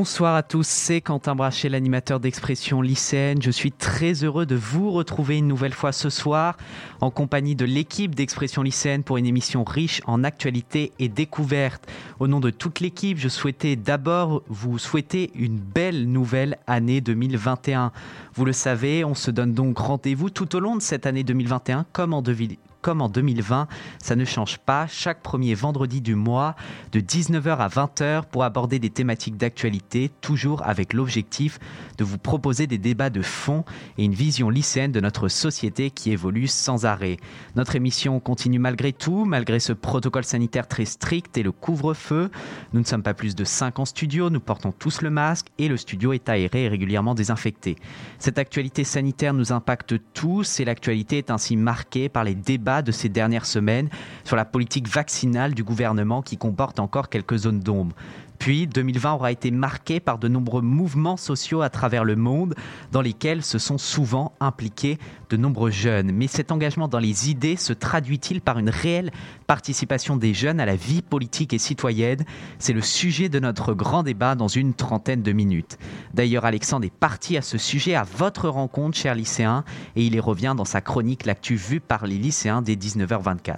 Bonsoir à tous, c'est Quentin Brachet, l'animateur d'expression lycéenne. Je suis très heureux de vous retrouver une nouvelle fois ce soir en compagnie de l'équipe d'expression lycéenne pour une émission riche en actualités et découvertes. Au nom de toute l'équipe, je souhaitais d'abord vous souhaiter une belle nouvelle année 2021. Vous le savez, on se donne donc rendez-vous tout au long de cette année 2021 comme en, comme en 2020. Ça ne change pas. Chaque premier vendredi du mois, de 19h à 20h, pour aborder des thématiques d'actualité, toujours avec l'objectif de vous proposer des débats de fond et une vision lycéenne de notre société qui évolue sans arrêt. Notre émission continue malgré tout, malgré ce protocole sanitaire très strict et le couvre-feu. Nous ne sommes pas plus de 5 en studio, nous portons tous le masque et le studio est aéré et régulièrement désinfecté. Cette actualité sanitaire nous impacte tous et l'actualité est ainsi marquée par les débats de ces dernières semaines sur la politique vaccinale du gouvernement qui comporte encore quelques zones d'ombre. Puis 2020 aura été marqué par de nombreux mouvements sociaux à travers le monde dans lesquels se sont souvent impliqués de nombreux jeunes. Mais cet engagement dans les idées se traduit-il par une réelle participation des jeunes à la vie politique et citoyenne? C'est le sujet de notre grand débat dans une trentaine de minutes. D'ailleurs, Alexandre est parti à ce sujet à votre rencontre, chers lycéens, et il y revient dans sa chronique L'actu vue par les lycéens dès 19h24.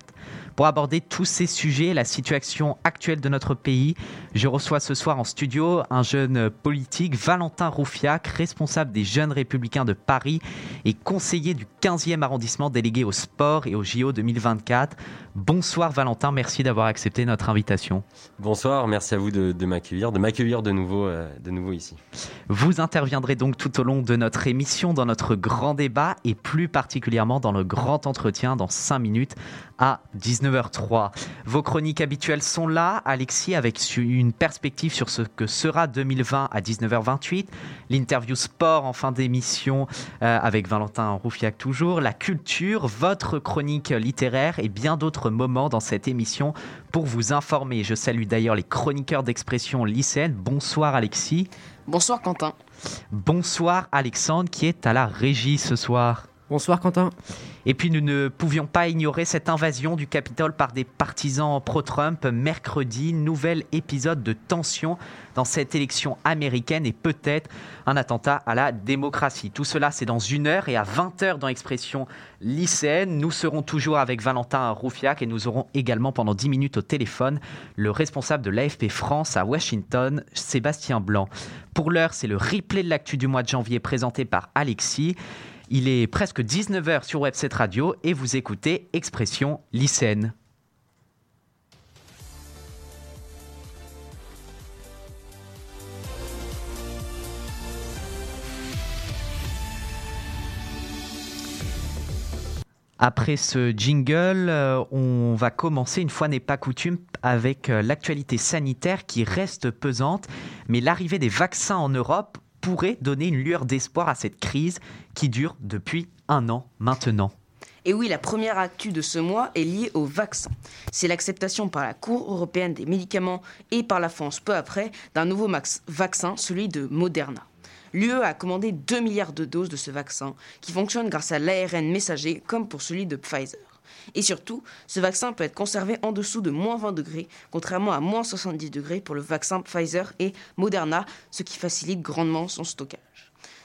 Pour aborder tous ces sujets, la situation actuelle de notre pays, je reçois ce soir en studio un jeune politique, Valentin Roufiac, responsable des Jeunes Républicains de Paris et conseiller du 15e arrondissement délégué au sport et au JO 2024. Bonsoir Valentin, merci d'avoir accepté notre invitation. Bonsoir, merci à vous de, m'accueillir, de m'accueillir de nouveau, euh, de nouveau ici. Vous interviendrez donc tout au long de notre émission dans notre grand débat et plus particulièrement dans le grand entretien dans 5 minutes à 19h03. Vos chroniques habituelles sont là, Alexis, avec une perspective sur ce que sera 2020 à 19h28, l'interview sport en fin d'émission euh, avec Valentin Roufiac toujours, la culture, votre chronique littéraire et bien d'autres moments dans cette émission pour vous informer. Je salue d'ailleurs les chroniqueurs d'expression lycéenne. Bonsoir Alexis. Bonsoir Quentin. Bonsoir Alexandre qui est à la régie ce soir. Bonsoir Quentin. Et puis nous ne pouvions pas ignorer cette invasion du Capitole par des partisans pro-Trump mercredi, nouvel épisode de tension dans cette élection américaine et peut-être un attentat à la démocratie. Tout cela c'est dans une heure et à 20h dans Expression lycéenne. Nous serons toujours avec Valentin Roufiac et nous aurons également pendant 10 minutes au téléphone le responsable de l'AFP France à Washington, Sébastien Blanc. Pour l'heure c'est le replay de l'actu du mois de janvier présenté par Alexis. Il est presque 19h sur Webset Radio et vous écoutez Expression lycéenne. Après ce jingle, euh, on va commencer, une fois n'est pas coutume, avec euh, l'actualité sanitaire qui reste pesante, mais l'arrivée des vaccins en Europe pourrait donner une lueur d'espoir à cette crise qui dure depuis un an maintenant. Et oui, la première actu de ce mois est liée au vaccin. C'est l'acceptation par la Cour européenne des médicaments et par la France peu après d'un nouveau vaccin, celui de Moderna. L'UE a commandé 2 milliards de doses de ce vaccin qui fonctionne grâce à l'ARN messager comme pour celui de Pfizer. Et surtout, ce vaccin peut être conservé en dessous de moins 20 degrés, contrairement à moins 70 degrés pour le vaccin Pfizer et Moderna, ce qui facilite grandement son stockage.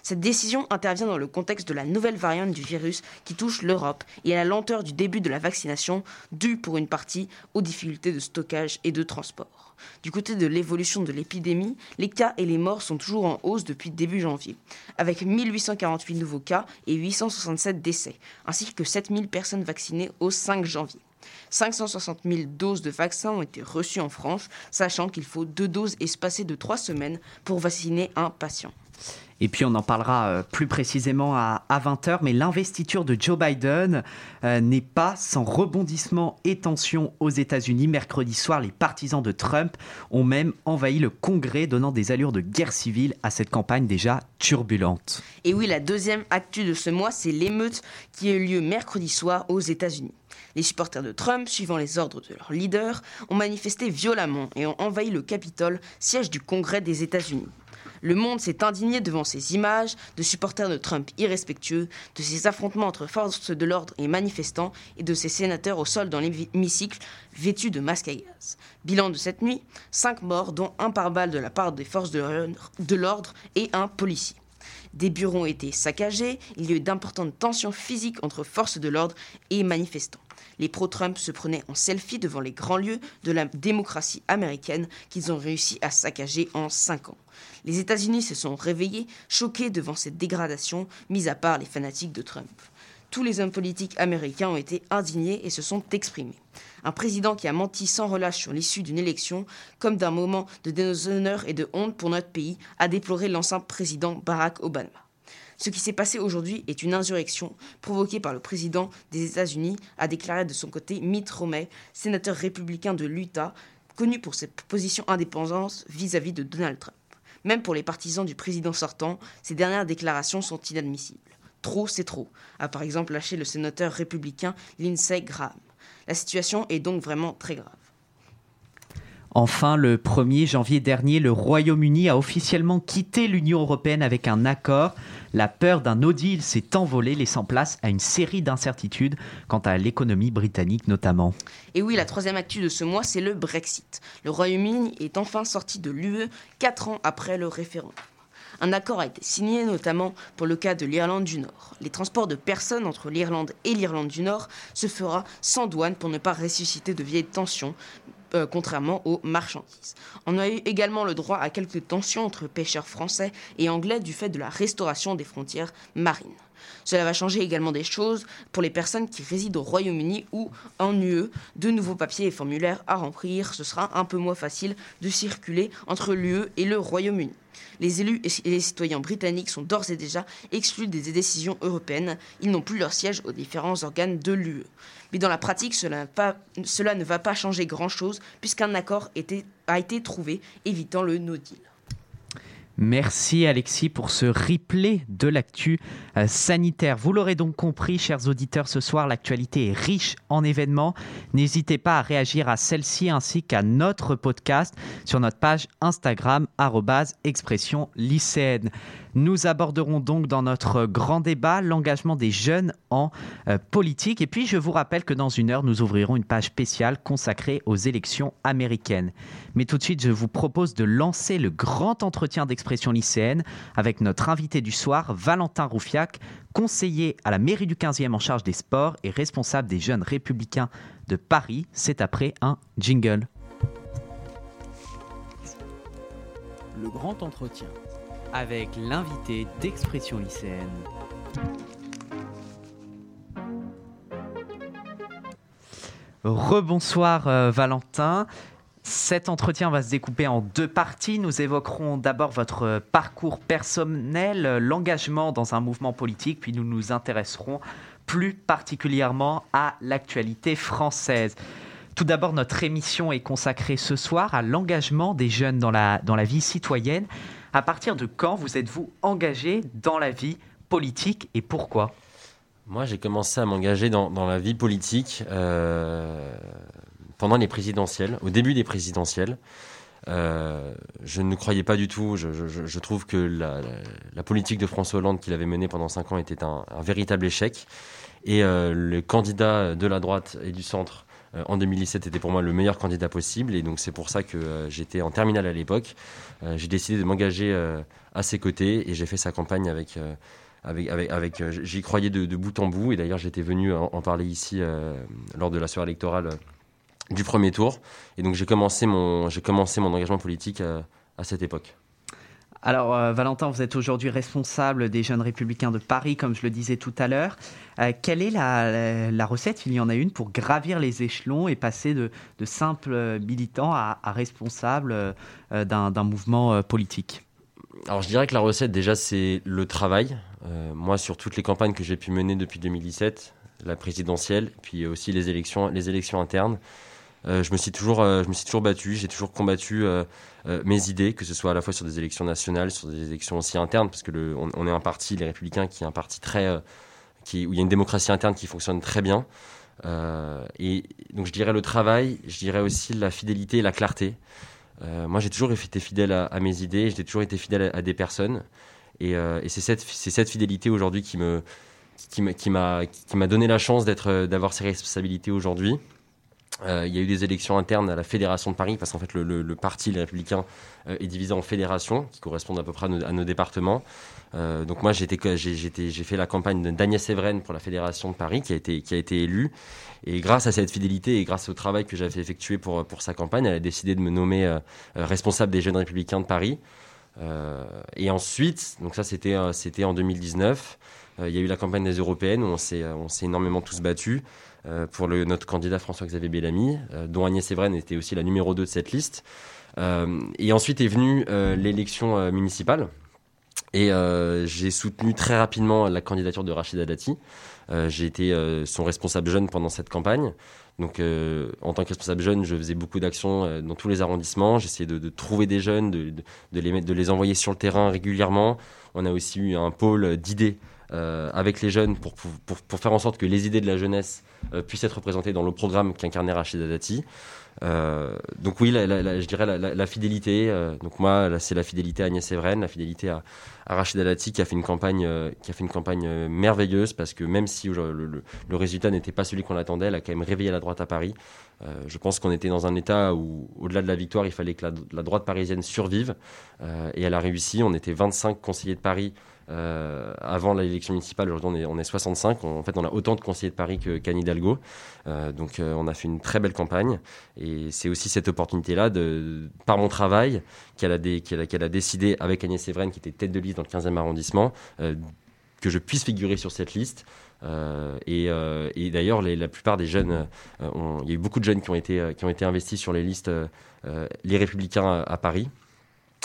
Cette décision intervient dans le contexte de la nouvelle variante du virus qui touche l'Europe et à la lenteur du début de la vaccination, due pour une partie aux difficultés de stockage et de transport. Du côté de l'évolution de l'épidémie, les cas et les morts sont toujours en hausse depuis début janvier, avec 1848 nouveaux cas et 867 décès, ainsi que 7000 personnes vaccinées au 5 janvier. 560 000 doses de vaccins ont été reçues en France, sachant qu'il faut deux doses espacées de trois semaines pour vacciner un patient. Et puis on en parlera euh, plus précisément à, 20h, mais l'investiture de Joe Biden euh, n'est pas sans rebondissement et tension aux États-Unis. Mercredi soir, les partisans de Trump ont même envahi le Congrès, donnant des allures de guerre civile à cette campagne déjà turbulente. Et oui, la deuxième actu de ce mois, c'est l'émeute qui a eu lieu mercredi soir aux États-Unis. Les supporters de Trump, suivant les ordres de leur leader, ont manifesté violemment et ont envahi le Capitole, siège du Congrès des États-Unis. Le monde s'est indigné devant ces images de supporters de Trump irrespectueux, de ces affrontements entre forces de l'ordre et manifestants, et de ces sénateurs au sol dans l'hémicycle vêtus de masques à gaz. Bilan de cette nuit, cinq morts, dont un par balle de la part des forces de l'ordre et un policier. Des bureaux ont été saccagés, il y a eu d'importantes tensions physiques entre forces de l'ordre et manifestants. Les pro-Trump se prenaient en selfie devant les grands lieux de la démocratie américaine qu'ils ont réussi à saccager en cinq ans. Les États-Unis se sont réveillés, choqués devant cette dégradation, mis à part les fanatiques de Trump. Tous les hommes politiques américains ont été indignés et se sont exprimés. Un président qui a menti sans relâche sur l'issue d'une élection, comme d'un moment de déshonneur et de honte pour notre pays, a déploré l'ancien président Barack Obama. Ce qui s'est passé aujourd'hui est une insurrection provoquée par le président des États-Unis, a déclaré de son côté Mitt Romney, sénateur républicain de l'Utah, connu pour ses positions indépendantes vis-à-vis de Donald Trump. Même pour les partisans du président sortant, ces dernières déclarations sont inadmissibles. Trop, c'est trop, a par exemple lâché le sénateur républicain Lindsey Graham. La situation est donc vraiment très grave. Enfin, le 1er janvier dernier, le Royaume-Uni a officiellement quitté l'Union européenne avec un accord. La peur d'un no deal s'est envolée, laissant place à une série d'incertitudes quant à l'économie britannique notamment. Et oui, la troisième actu de ce mois, c'est le Brexit. Le Royaume-Uni est enfin sorti de l'UE quatre ans après le référendum. Un accord a été signé notamment pour le cas de l'Irlande du Nord. Les transports de personnes entre l'Irlande et l'Irlande du Nord se fera sans douane pour ne pas ressusciter de vieilles tensions, euh, contrairement aux marchandises. On a eu également le droit à quelques tensions entre pêcheurs français et anglais du fait de la restauration des frontières marines. Cela va changer également des choses pour les personnes qui résident au Royaume-Uni ou en UE. De nouveaux papiers et formulaires à remplir. Ce sera un peu moins facile de circuler entre l'UE et le Royaume-Uni. Les élus et les citoyens britanniques sont d'ores et déjà exclus des décisions européennes. Ils n'ont plus leur siège aux différents organes de l'UE. Mais dans la pratique, cela, ne va pas changer grand-chose puisqu'un accord a été trouvé évitant le no deal. Merci Alexis pour ce replay de l'actu euh, sanitaire. Vous l'aurez donc compris, chers auditeurs, ce soir, l'actualité est riche en événements. N'hésitez pas à réagir à celle-ci ainsi qu'à notre podcast sur notre page Instagram, expression lycéenne. Nous aborderons donc dans notre grand débat l'engagement des jeunes en euh, politique. Et puis, je vous rappelle que dans une heure, nous ouvrirons une page spéciale consacrée aux élections américaines. Mais tout de suite, je vous propose de lancer le grand entretien d'expression lycéenne avec notre invité du soir, Valentin Roufiac, conseiller à la mairie du 15e en charge des sports et responsable des jeunes républicains de Paris. C'est après un jingle. Le grand entretien avec l'invité d'Expression lycéenne. Rebonsoir euh, Valentin. Cet entretien va se découper en deux parties. Nous évoquerons d'abord votre parcours personnel, l'engagement dans un mouvement politique, puis nous nous intéresserons plus particulièrement à l'actualité française. Tout d'abord, notre émission est consacrée ce soir à l'engagement des jeunes dans la, dans la vie citoyenne. À partir de quand vous êtes-vous engagé dans la vie politique et pourquoi? Moi, j'ai commencé à m'engager dans, la vie politique euh, pendant les présidentielles, au début des présidentielles. Euh, je ne croyais pas du tout. Je, trouve que la, politique de François Hollande qu'il avait menée pendant cinq ans était un, véritable échec. Et euh, le candidat de la droite et du centre euh, en 2017 était pour moi le meilleur candidat possible et donc c'est pour ça que euh, j'étais en terminale à l'époque. Euh, j'ai décidé de m'engager à ses côtés et j'ai fait sa campagne avec avec, avec, j'y croyais de, bout en bout et d'ailleurs j'étais venu en, parler ici lors de la soirée électorale du premier tour et donc j'ai commencé j'ai commencé mon engagement politique à cette époque. Alors, euh, Valentin, vous êtes aujourd'hui responsable des jeunes républicains de Paris, comme je le disais tout à l'heure. Euh, quelle est la, recette, il y en a une, pour gravir les échelons et passer de, simples militants à, responsables euh, d'un mouvement politique alors je dirais que la recette déjà c'est le travail. moi sur toutes les campagnes que j'ai pu mener depuis 2017, la présidentielle, puis aussi les élections, les élections internes, je me suis toujours, je me suis toujours battu, j'ai toujours combattu mes idées, que ce soit à la fois sur des élections nationales, sur des élections aussi internes, parce que on, est un parti, les Républicains, qui est un parti très, où il y a une démocratie interne qui fonctionne très bien. et donc je dirais le travail, je dirais aussi la fidélité et la clarté. Euh, moi, j'ai toujours été fidèle à, mes idées, j'ai toujours été fidèle à, des personnes. Et, euh, c'est cette, cette, fidélité aujourd'hui qui me qui m'a qui donné la chance d'avoir ces responsabilités aujourd'hui. Euh, il y a eu des élections internes à la Fédération de Paris, parce qu'en fait, le, parti, les Républicains, est divisé en fédérations, qui correspondent à peu près à nos, départements. donc moi, j'ai fait la campagne d'Agnès Evren pour la Fédération de Paris, qui a été, élue. Et grâce à cette fidélité et grâce au travail que j'avais effectué pour, sa campagne, elle a décidé de me nommer euh, euh, responsable des jeunes républicains de Paris. Euh, et ensuite, donc ça c'était en 2019, il y a eu la campagne des européennes où on s'est énormément tous battus pour le, notre candidat François-Xavier Bellamy, dont Agnès Evren était aussi la numéro 2 de cette liste. et ensuite est venue l'élection municipale. Et j'ai soutenu très rapidement la candidature de Rachida Dati. Euh, j'ai été euh, son responsable jeune pendant cette campagne. Donc, euh, en tant que responsable jeune, je faisais beaucoup d'actions dans tous les arrondissements. J'essayais de, trouver des jeunes, de les envoyer sur le terrain régulièrement. On a aussi eu un pôle d'idées avec les jeunes pour, pour, faire en sorte que les idées de la jeunesse puissent être représentées dans le programme qu'incarnait Rachida Dati. Euh, donc oui, je dirais la, fidélité. Euh, donc moi, c'est la fidélité à Agnès Evren, la fidélité à, à Rachida Dati qui a fait une campagne, euh, qui fait une campagne merveilleuse parce que même si le, résultat n'était pas celui qu'on attendait, elle a quand même réveillé la droite à Paris. je pense qu'on était dans un état où, au-delà de la victoire, il fallait que la droite parisienne survive et elle a réussi. On était 25 conseillers de Paris euh, avant l'élection municipale, aujourd'hui on est, on est 65. en fait, on a autant de conseillers de Paris qu'Anne Hidalgo. Euh, donc euh, on a fait une très belle campagne. Et c'est aussi cette opportunité-là, par mon travail, qu'elle a, décidé avec Agnès Séverine, qui était tête de liste dans le 15e arrondissement, que je puisse figurer sur cette liste. et, d'ailleurs, la plupart des jeunes, il y a eu beaucoup de jeunes qui ont été investis sur les listes Les Républicains à Paris.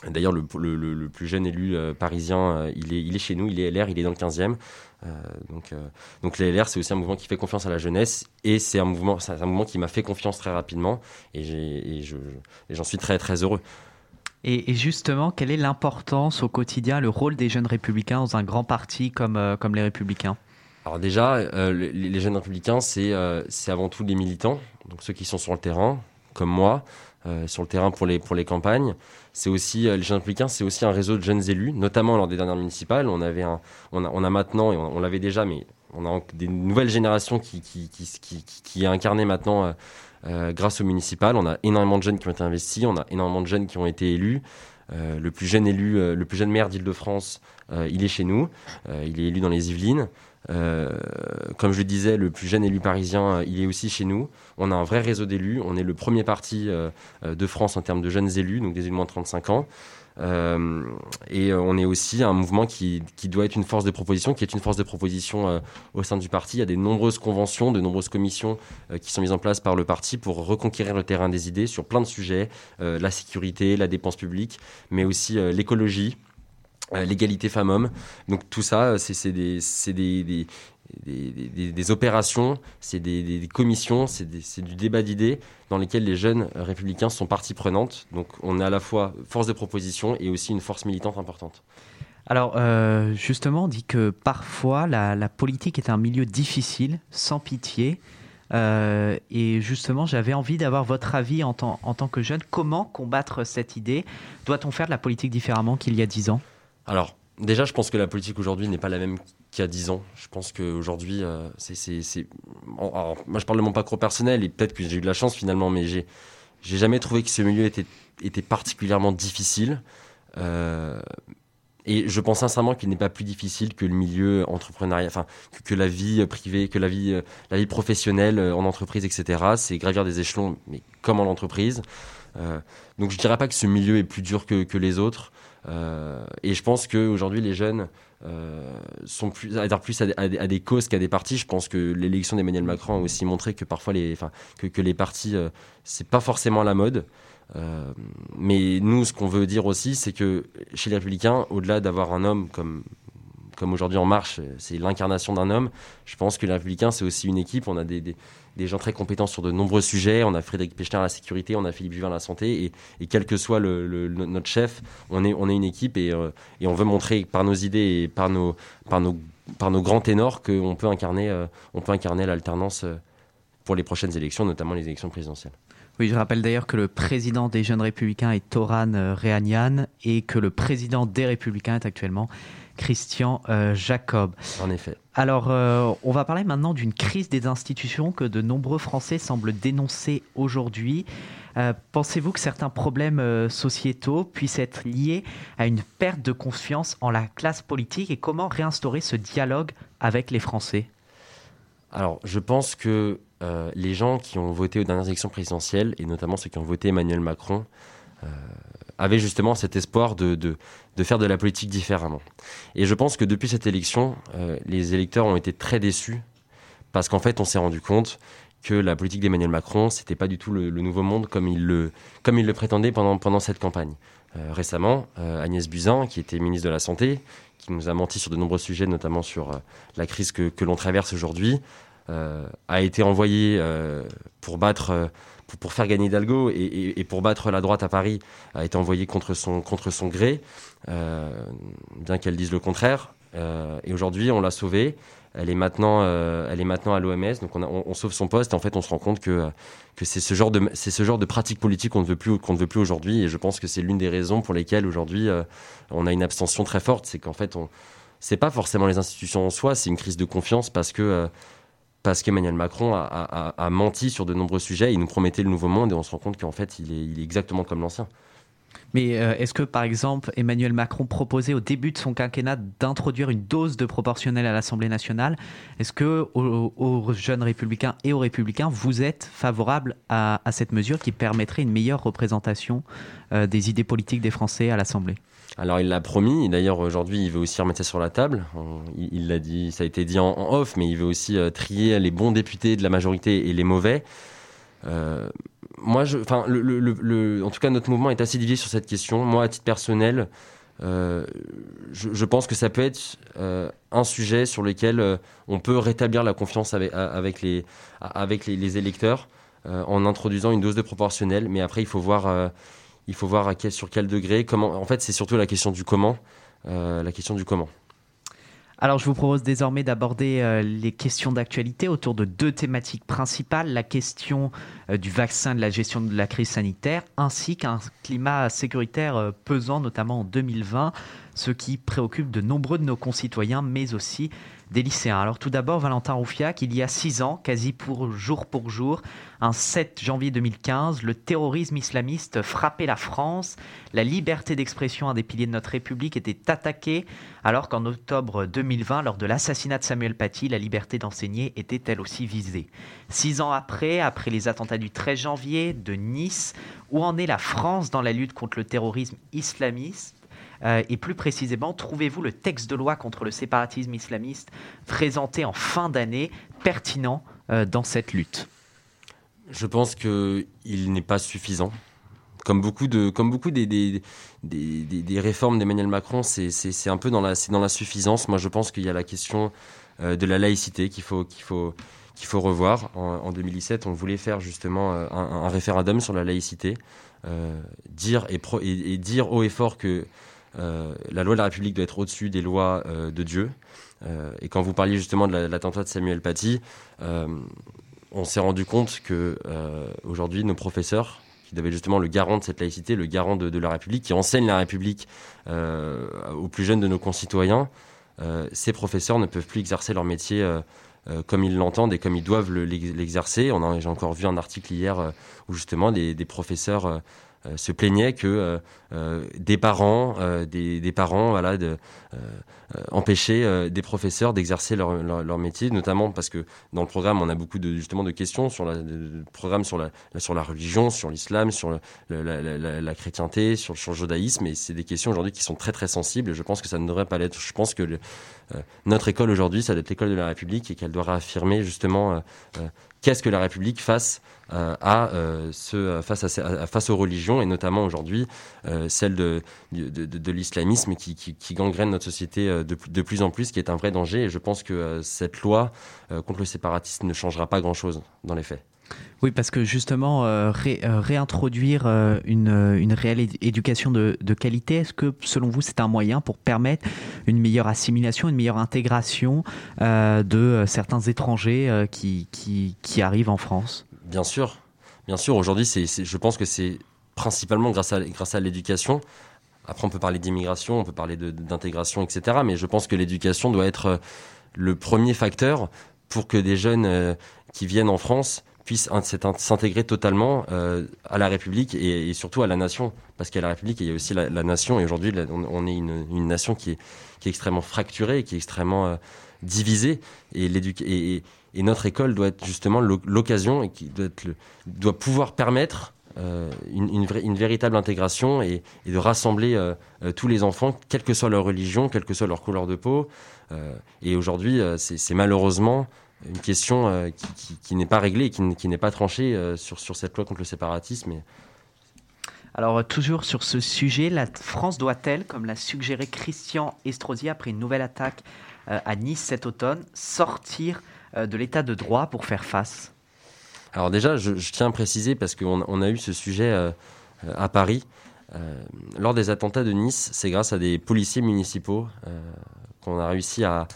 D'ailleurs, le, plus jeune élu euh, parisien, euh, il, est, il est chez nous, il est LR, il est dans le 15e. Euh, donc, donc les LR, c'est aussi un mouvement qui fait confiance à la jeunesse et c'est un mouvement, c'est un mouvement qui m'a fait confiance très rapidement et, j'en suis très très heureux. Et, justement, quelle est l'importance au quotidien, le rôle des jeunes républicains dans un grand parti comme, comme les républicains? Alors déjà, les, jeunes républicains, c'est c'est avant tout des militants, donc ceux qui sont sur le terrain, comme moi, sur le terrain pour les, pour les campagnes c'est aussi euh, les jeunes républicains, c'est aussi un réseau de jeunes élus, notamment lors des dernières municipales. On avait un, on a, on a maintenant et on, l'avait déjà, mais on a des nouvelles générations qui qui qui qui, qui est incarné maintenant euh, euh, grâce aux municipales. On a énormément de jeunes qui ont été investis, on a énormément de jeunes qui ont été élus. Euh, le plus jeune élu, le plus jeune maire d'Île-de-France, il est chez nous. il est élu dans les Yvelines. Euh, comme je le disais, le plus jeune élu parisien, euh, il est aussi chez nous. On a un vrai réseau d'élus. On est le premier parti euh, de France en termes de jeunes élus, donc des élus de moins de 35 ans. Et on est aussi un mouvement qui, qui, doit être une force de proposition, qui est une force de proposition au sein du parti. Il y a des nombreuses conventions, de nombreuses commissions qui sont mises en place par le parti pour reconquérir le terrain des idées sur plein de sujets, la sécurité, la dépense publique, mais aussi l'écologie. Euh, l'égalité femmes-hommes. Donc tout ça, c'est des, opérations, c'est des, commissions, c'est du débat d'idées dans lesquelles les jeunes républicains sont partie prenante. Donc on est à la fois force de proposition et aussi une force militante importante. Alors euh, justement, on dit que parfois la, politique est un milieu difficile, sans pitié. Euh, et justement, j'avais envie d'avoir votre avis en en tant que jeune. Comment combattre cette idée? Doit-on faire de la politique différemment qu'il y a dix ans? Alors, déjà, je pense que la politique aujourd'hui n'est pas la même qu'il y a 10 ans. Je pense qu'aujourd'hui, euh, c'est. Moi, je parle de mon parcours personnel et peut-être que j'ai eu de la chance finalement, mais j'ai, jamais trouvé que ce milieu était, particulièrement difficile. Euh, et je pense sincèrement qu'il n'est pas plus difficile que le milieu entrepreneurial, enfin que, la vie privée, que la vie, vie professionnelle en entreprise, etc. C'est gravir des échelons, mais comme en entreprise. Euh, donc je dirais pas que ce milieu est plus dur que les autres. Euh, et je pense qu'aujourd'hui, les jeunes euh, sont plus, adhèrent plus à, des causes qu'à des partis. Je pense que l'élection d'Emmanuel Macron a aussi montré que parfois les, que, que les partis, euh, c'est pas forcément la mode. mais nous, ce qu'on veut dire aussi, c'est que chez les Républicains, au-delà d'avoir un homme comme comme aujourd'hui En Marche, c'est l'incarnation d'un homme. Je pense que les Républicains, c'est aussi une équipe. On a des, gens très compétents sur de nombreux sujets. On a Frédéric Pechner à la sécurité, on a Philippe Juvin à la santé. Et, quel que soit notre chef, on est, une équipe et, euh, et, on veut montrer par nos idées et par nos, grands ténors qu'on peut incarner, euh, incarner l'alternance euh, pour les prochaines élections, notamment les élections présidentielles. Oui, je rappelle d'ailleurs que le président des Jeunes Républicains est Toran Rehanian et que le président des Républicains est actuellement Christian euh, Jacob. En effet. Alors, euh, on va parler maintenant d'une crise des institutions que de nombreux Français semblent dénoncer aujourd'hui. Euh, pensez-vous que certains problèmes sociétaux puissent être liés à une perte de confiance en la classe politique et comment réinstaurer ce dialogue avec les Français? Alors, je pense que les gens qui ont voté aux dernières élections présidentielles, et notamment ceux qui ont voté Emmanuel Macron, avaient justement cet espoir de, de, faire de la politique différemment. Et je pense que depuis cette élection, euh, les électeurs ont été très déçus parce qu'en fait, on s'est rendu compte que la politique d'Emmanuel Macron, c'était pas du tout le, nouveau monde comme il le, comme il le prétendait pendant, pendant cette campagne. Euh, récemment, euh, Agnès Buzyn, qui était ministre de la Santé, qui nous a menti sur de nombreux sujets, notamment sur la crise que, que l'on traverse aujourd'hui, a été envoyée pour battre pour, faire gagner Hidalgo et, pour battre la droite à Paris a été envoyée contre son, contre son gré, euh, bien qu'elle dise le contraire. Euh, et aujourd'hui, on l'a sauvée. Elle est maintenant, euh, elle est maintenant à l'OMS, donc on, on, sauve son poste. Et en fait, on se rend compte que, que c'est ce genre de, c'est ce genre de pratique politique qu'on ne veut plus, qu'on ne veut plus aujourd'hui. Et je pense que c'est l'une des raisons pour lesquelles aujourd'hui on a une abstention très forte, c'est qu'en fait, on, c'est pas forcément les institutions en soi, c'est une crise de confiance parce que parce qu'Emmanuel Macron a, menti sur de nombreux sujets. Il nous promettait le nouveau monde et on se rend compte qu'en fait, il est, exactement comme l'ancien. Mais euh, est-ce que, par exemple, Emmanuel Macron proposait au début de son quinquennat d'introduire une dose de proportionnel à l'Assemblée nationale Est-ce que aux, jeunes républicains et aux républicains, vous êtes favorable à, cette mesure qui permettrait une meilleure représentation euh, des idées politiques des Français à l'Assemblée? Alors il l'a promis, d'ailleurs aujourd'hui il veut aussi remettre ça sur la table. Il l'a dit, ça a été dit en, off, mais il veut aussi euh, trier les bons députés de la majorité et les mauvais. Euh, moi, je, enfin, en tout cas, notre mouvement est assez divisé sur cette question. Moi, à titre personnel, euh, je, pense que ça peut être un sujet sur lequel on peut rétablir la confiance avec, les, avec les, électeurs en introduisant une dose de proportionnel. Mais après, il faut voir il faut voir sur quel degré. Comment, en fait, c'est surtout la question du comment. Euh, la question du comment. Alors, je vous propose désormais d'aborder euh, les questions d'actualité autour de deux thématiques principales la question euh, du vaccin, de la gestion de la crise sanitaire, ainsi qu'un climat sécuritaire pesant, notamment en 2020, ce qui préoccupe de nombreux de nos concitoyens, mais aussi Alors tout d'abord, Valentin Roufiac, il y a six ans, quasi pour jour pour jour, un 7 janvier 2015, le terrorisme islamiste frappait la France. La liberté d'expression, un des piliers de notre République, était attaquée, alors qu'en octobre 2020, lors de l'assassinat de Samuel Paty, la liberté d'enseigner était elle aussi visée. Six ans après, après les attentats du 13 janvier de Nice, où en est la France dans la lutte contre le terrorisme islamiste? Euh, et plus précisément, trouvez-vous le texte de loi contre le séparatisme islamiste présenté en fin d'année pertinent euh, dans cette lutte? Je pense qu'il n'est pas suffisant. Comme beaucoup, de, comme beaucoup des, des, des, réformes d'Emmanuel Macron, c'est un peu dans la, dans la suffisance. Moi, je pense qu'il y a la question euh, de la laïcité qu'il faut, qu'il faut, qu'il faut revoir. En, 2017, on voulait faire justement un, référendum sur la laïcité, dire et, et, dire haut et fort que la loi de la République doit être au-dessus des lois euh, de Dieu. Euh, et quand vous parliez justement de l'attentat de Samuel Paty, on s'est rendu compte que aujourd'hui nos professeurs qui devaient justement le garant de cette laïcité, le garant de, la République, qui enseigne la République aux plus jeunes de nos concitoyens, ces professeurs ne peuvent plus exercer leur métier comme ils l'entendent et comme ils doivent l'exercer. J'ai encore vu un article hier où justement des, professeurs euh, se plaignaient que euh, euh, des parents, des, des, parents, empêcher des professeurs d'exercer leur, métier, notamment parce que dans le programme, on a beaucoup de, justement de questions sur la, programme sur la, religion, sur l'islam, sur la, chrétienté, sur, le judaïsme, et c'est des questions aujourd'hui qui sont très très sensibles. Je pense que ça ne devrait pas l'être. Je pense que notre école aujourd'hui, ça doit être l'école de la République et qu'elle doit réaffirmer justement qu'est-ce que la République face à, ce, face, à, face aux religions, et notamment aujourd'hui celle de, de, l'islamisme qui, qui, qui, gangrène notre société de, de, plus en plus, qui est un vrai danger. Et je pense que cette loi contre le séparatisme ne changera pas grand-chose dans les faits. Oui, parce que justement, euh, euh, réintroduire euh, une, une, réelle éducation de, qualité, est-ce que selon vous c'est un moyen pour permettre une meilleure assimilation, une meilleure intégration de certains étrangers qui, qui, qui, arrivent en France? Bien sûr, bien sûr. Aujourd'hui, c'est, je pense que c'est principalement grâce à, grâce à l'éducation. Après, on peut parler d'immigration, on peut parler d'intégration, etc. Mais je pense que l'éducation doit être le premier facteur pour que des jeunes qui viennent en France puisse s'intégrer totalement euh, à la République et, surtout à la nation. Parce a la République il y a aussi la, nation. Et aujourd'hui, on, est une, nation qui est, extrêmement fracturée, qui est extrêmement euh, divisée. Et, notre école doit être justement l'occasion et qui doit, pouvoir permettre euh, une, véritable intégration et, de rassembler tous les enfants, quelle que soit leur religion, quelle que soit leur couleur de peau. et aujourd'hui, c'est malheureusement une question euh, qui, n'est pas réglée, qui, qui n'est pas tranchée euh, sur, sur cette loi contre le séparatisme. Alors, euh, toujours sur ce sujet, la France doit-elle, comme l'a suggéré Christian Estrosi après une nouvelle attaque à Nice cet automne, sortir de l'état de droit pour faire face? Alors déjà, je, tiens à préciser, parce qu'on on a eu ce sujet à Paris, lors des attentats de Nice, c'est grâce à des policiers municipaux qu'on a réussi à,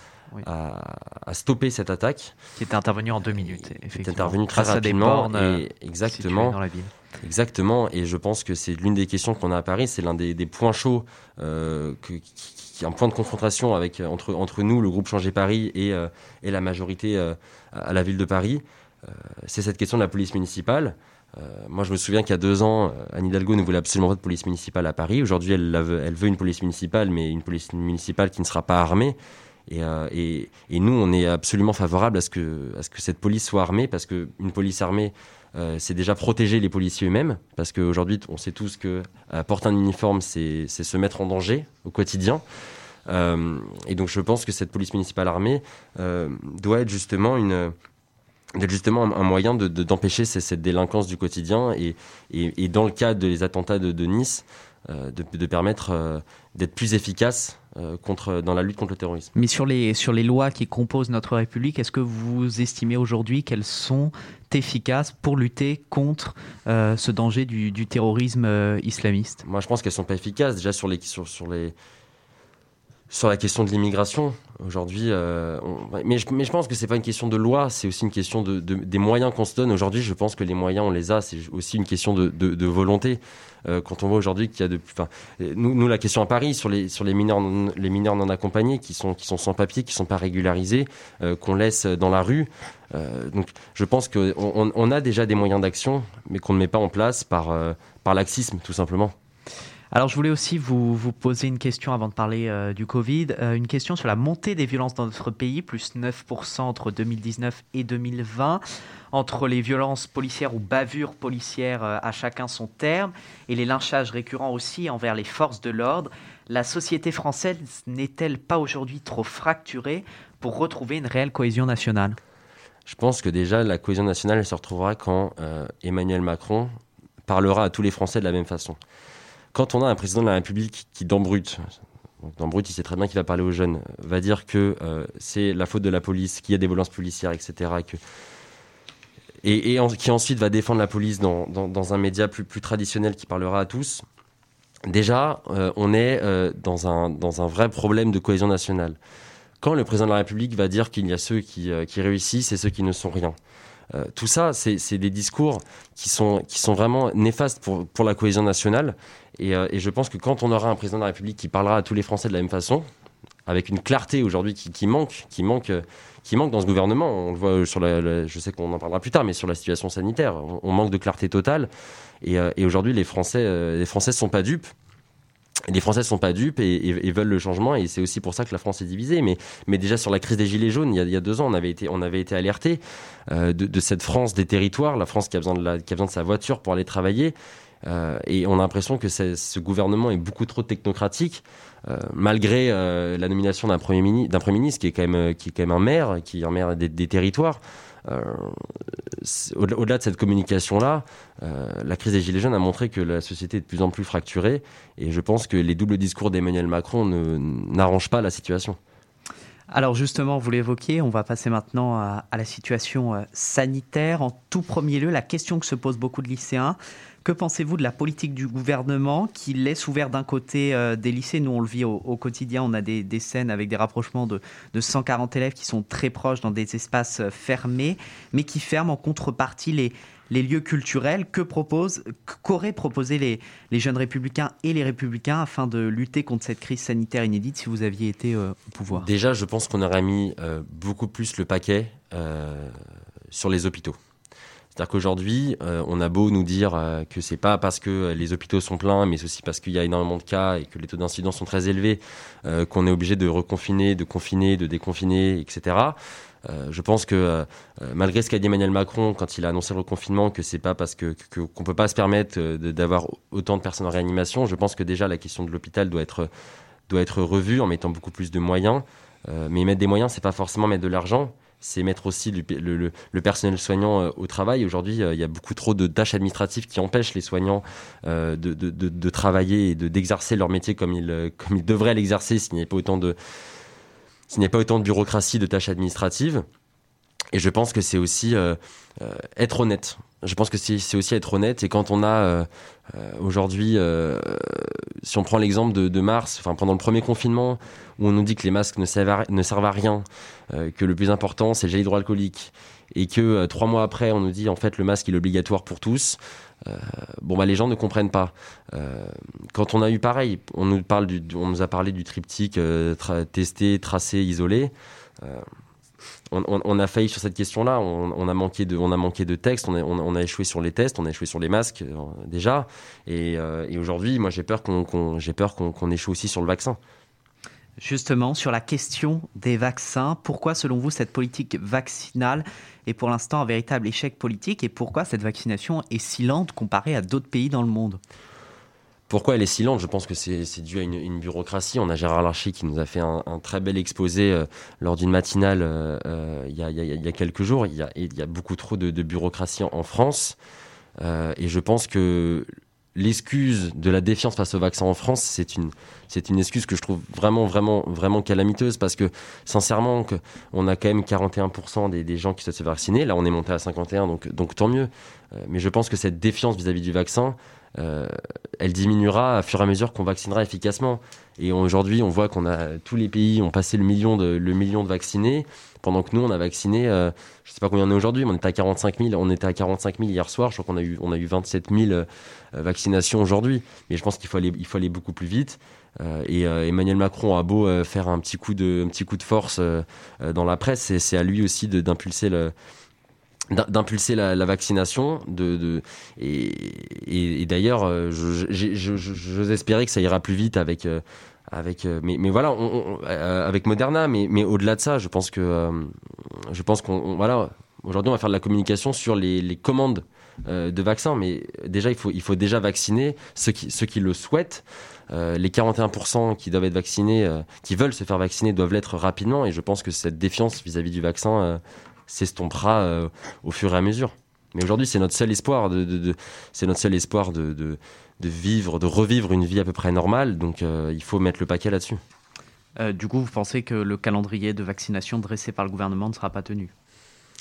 à, stopper cette attaque. Qui était intervenue en deux minutes, effectivement. Qui est intervenue très rapidement. et exactement. Dans la ville. Exactement. Et je pense que c'est l'une des questions qu'on a à Paris. C'est l'un des, points chauds, euh, qui, est un point de confrontation avec, entre, entre nous, le groupe Changer Paris, et, euh, et la majorité euh, à la ville de Paris. c'est cette question de la police municipale. moi, je me souviens qu'il y a deux ans, Anne Hidalgo ne voulait absolument pas de police municipale à Paris. Aujourd'hui, elle, elle, veut une police municipale, mais une police municipale qui ne sera pas armée. Euh, et, nous, on est absolument favorable à ce que, cette police soit armée, parce qu'une police armée, euh, c'est déjà protéger les policiers eux-mêmes, parce qu'aujourd'hui, on sait tous que euh, porter un uniforme, c'est se mettre en danger au quotidien. Et donc, je pense que cette police municipale armée doit être justement un, moyen d'empêcher de, cette délinquance du quotidien et, dans le cadre des attentats de, Nice, de, permettre d'être plus efficace contre, dans la lutte contre le terrorisme. Mais sur les, sur les lois qui composent notre République, est-ce que vous estimez aujourd'hui qu'elles sont efficaces pour lutter contre euh, ce danger du, du terrorisme euh, islamiste? Moi, je pense qu'elles ne sont pas efficaces. Déjà, sur les, sur, sur les, sur la question de l'immigration, aujourd'hui, euh, mais, je, pense que c'est pas une question de loi, c'est aussi une question de, de, des moyens qu'on se donne. Aujourd'hui, je pense que les moyens, on les a, c'est aussi une question de, volonté. Euh, quand on voit aujourd'hui qu'il y a de, enfin, nous, la question à Paris sur les sur les mineurs, non, les mineurs non accompagnés qui sont qui sont sans papier, qui sont pas régularisés, euh, qu'on laisse dans la rue. Euh, donc, je pense qu'on on, on a déjà des moyens d'action, mais qu'on ne met pas en place par par laxisme, tout simplement. Alors, je voulais aussi vous, poser une question avant de parler euh, du Covid. Euh, une question sur la montée des violences dans notre pays, plus 9% entre 2019 et 2020. Entre les violences policières ou bavures policières, euh, à chacun son terme, et les lynchages récurrents aussi envers les forces de l'ordre, la société française n'est-elle pas aujourd'hui trop fracturée pour retrouver une réelle cohésion nationale? Je pense que déjà, la cohésion nationale, elle se retrouvera quand Emmanuel Macron parlera à tous les Français de la même façon quand on a un président de la République qui, dans brut, il sait très bien qu'il va parler aux jeunes, va dire que euh, c'est la faute de la police, qu'il y a des violences policières, etc. Et, qui ensuite va défendre la police dans, un média plus, traditionnel qui parlera à tous. Déjà, euh, on est euh, dans, un, vrai problème de cohésion nationale. Quand le président de la République va dire qu'il y a ceux qui réussissent et ceux qui ne sont rien. Tout ça, c'est des discours qui sont, qui sont vraiment néfastes pour, pour la cohésion nationale euh, et, je pense que quand on aura un président de la République qui parlera à tous les Français de la même façon, avec une clarté aujourd'hui qui, manque, qui manque, qui manque dans ce gouvernement. On le voit sur la, je sais qu'on en parlera plus tard, mais sur la situation sanitaire, on, manque de clarté totale. Et, euh, aujourd'hui, les Français, euh, les sont pas dupes. Les Français sont pas dupes et, veulent le changement et c'est aussi pour ça que la France est divisée. Mais, mais déjà sur la crise des gilets jaunes, il y a, deux ans, on avait été, on été alerté de, cette France des territoires, la France qui a besoin de, la, qui a besoin de sa voiture pour aller travailler. Euh, et on a l'impression que ce gouvernement est beaucoup trop technocratique, euh, malgré euh, la nomination d'un premier, premier ministre qui est quand même qui est quand même un maire, qui est un maire des, territoires. Au-delà de cette communication-là, la crise des Gilets jaunes a montré que la société est de plus en plus fracturée. Et je pense que les doubles discours d'Emmanuel Macron n'arrangent pas la situation. Alors justement, vous l'évoquez, on va passer maintenant à, la situation euh, sanitaire. En tout premier lieu, la question que se posent beaucoup de lycéens, que pensez-vous de la politique du gouvernement qui laisse ouvert d'un côté euh, des lycées? Nous, on le vit au, quotidien, on a des, scènes avec des rapprochements de, 140 élèves qui sont très proches dans des espaces euh, fermés, mais qui ferment en contrepartie les, lieux culturels. Que propose, qu'auraient proposé les, jeunes républicains et les républicains afin de lutter contre cette crise sanitaire inédite si vous aviez été euh, au pouvoir? Déjà, je pense qu'on aurait mis beaucoup plus le paquet sur les hôpitaux. C'est-à-dire qu'aujourd'hui, on a beau nous dire que c'est pas parce que les hôpitaux sont pleins, mais aussi parce qu'il y a énormément de cas et que les taux d'incidence sont très élevés, qu'on est obligé de reconfiner, de confiner, de déconfiner, etc. Euh, je pense que euh, malgré ce qu'a dit Emmanuel Macron quand il a annoncé le confinement, que c'est pas parce que qu'on peut pas se permettre euh, d'avoir autant de personnes en réanimation, je pense que déjà la question de l'hôpital doit être doit être revue en mettant beaucoup plus de moyens. mais mettre des moyens, c'est pas forcément mettre de l'argent c'est mettre aussi le, personnel soignant au travail. Aujourd'hui, il y a beaucoup trop de tâches administratives qui empêchent les soignants de, travailler et d'exercer leur métier comme ils, comme ils devraient l'exercer s'il n'y avait pas autant de, s'il n'y a pas autant de bureaucratie, de tâches administratives. Et je pense que c'est aussi euh, euh, être honnête. Je pense que c'est aussi être honnête. Et quand on a euh, aujourd'hui, si on prend l'exemple de, mars, enfin pendant le premier confinement, où on nous dit que les masques ne servent à, rien, que le plus important c'est le gel hydroalcoolique, et que trois mois après on nous dit en fait le masque est obligatoire pour tous. bon bah les gens ne comprennent pas. quand on a eu pareil, on nous parle on nous a parlé du triptyque testé, tracé, isolé on, a failli sur cette question-là. On, a manqué de, on a manqué de textes. On a, échoué sur les tests. On a échoué sur les masques euh, déjà. Euh, et, aujourd'hui, moi, j'ai peur qu'on, j'ai peur qu'on échoue aussi sur le vaccin. Justement, sur la question des vaccins, pourquoi, selon vous, cette politique vaccinale est pour l'instant un véritable échec politique et pourquoi cette vaccination est si lente comparée à d'autres pays dans le monde? Pourquoi elle est si lente? Je pense que c'est dû à une, bureaucratie. On a Gérard Larcher qui nous a fait un, très bel exposé euh, lors d'une matinale euh, euh, il, y a, quelques jours. Il y a, beaucoup trop de, bureaucratie en, France. et je pense que l'excuse de la défiance face au vaccin en France, c'est une, excuse que je trouve vraiment, vraiment, vraiment calamiteuse parce que, sincèrement, on a quand même 41% des, gens qui souhaitent se vacciner. Là, on est monté à 51, donc, donc tant mieux. mais je pense que cette défiance vis à -vis du vaccin, euh, elle diminuera à fur et à mesure qu'on vaccinera efficacement. Et aujourd'hui, on voit qu'on a tous les pays ont passé le million de, vaccinés, pendant que nous, on a vacciné, euh, je ne sais pas combien on est aujourd'hui, mais on était à 45 000. On était à 45 000 hier soir. Je crois qu'on a eu, on a eu 27 000 euh, vaccinations aujourd'hui. Mais je pense qu'il faut aller, il faut aller beaucoup plus vite. et Emmanuel Macron a beau faire un petit coup de, un petit coup de force dans la presse, c'est à lui aussi d'impulser le d'impulser la, vaccination de, et, d'ailleurs euh, j'ose espérer que ça ira plus vite avec euh, avec euh, mais, mais voilà avec Moderna mais mais au-delà de ça je pense que je pense qu'on voilà aujourd'hui on va faire de la communication sur les, les commandes de vaccins mais déjà il faut il faut déjà vacciner ceux qui ceux qui le souhaitent les 41% qui doivent être vaccinés, qui veulent se faire vacciner, doivent l'être rapidement. Et je pense que cette défiance vis-à-vis -vis du vaccin s'estompera euh, au fur et à mesure. Mais aujourd'hui, c'est notre seul espoir de, c'est notre seul espoir de, de, vivre, de revivre une vie à peu près normale. Donc, euh, il faut mettre le paquet là-dessus. Euh, du coup, vous pensez que le calendrier de vaccination dressé par le gouvernement ne sera pas tenu?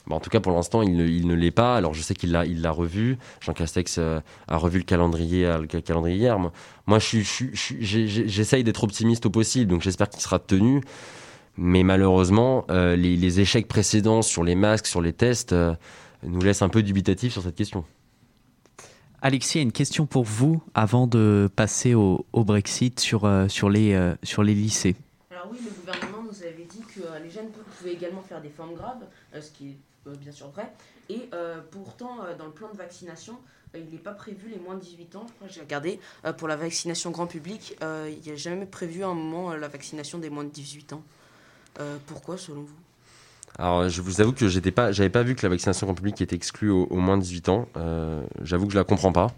Bah, en tout cas, pour l'instant, il ne, il ne l'est pas. Alors, je sais qu'il l'a, il l'a revu. Jean Castex a revu le calendrier, le calendrier hier. Moi, je, j'essaye d'être optimiste au possible, donc j'espère qu'il sera tenu. Mais malheureusement, euh, les, échecs précédents sur les masques, sur les tests, euh, nous laissent un peu dubitatifs sur cette question. Alexis, une question pour vous avant de passer au, Brexit sur, euh, sur, les, sur les lycées. Alors oui, le gouvernement nous avait dit que les jeunes pouvaient également faire des formes graves, ce qui est bien sûr vrai. Et pourtant, dans le plan de vaccination, il n'est pas prévu les moins de 18 ans. J'ai regardé, pour la vaccination grand public, il n'y a jamais prévu à un moment la vaccination des moins de 18 ans. Euh, pourquoi, selon vous? Alors, je vous avoue que j'étais pas, j'avais pas vu que la vaccination grand public était exclue au, moins de 18 ans. Euh, j'avoue que je la comprends pas.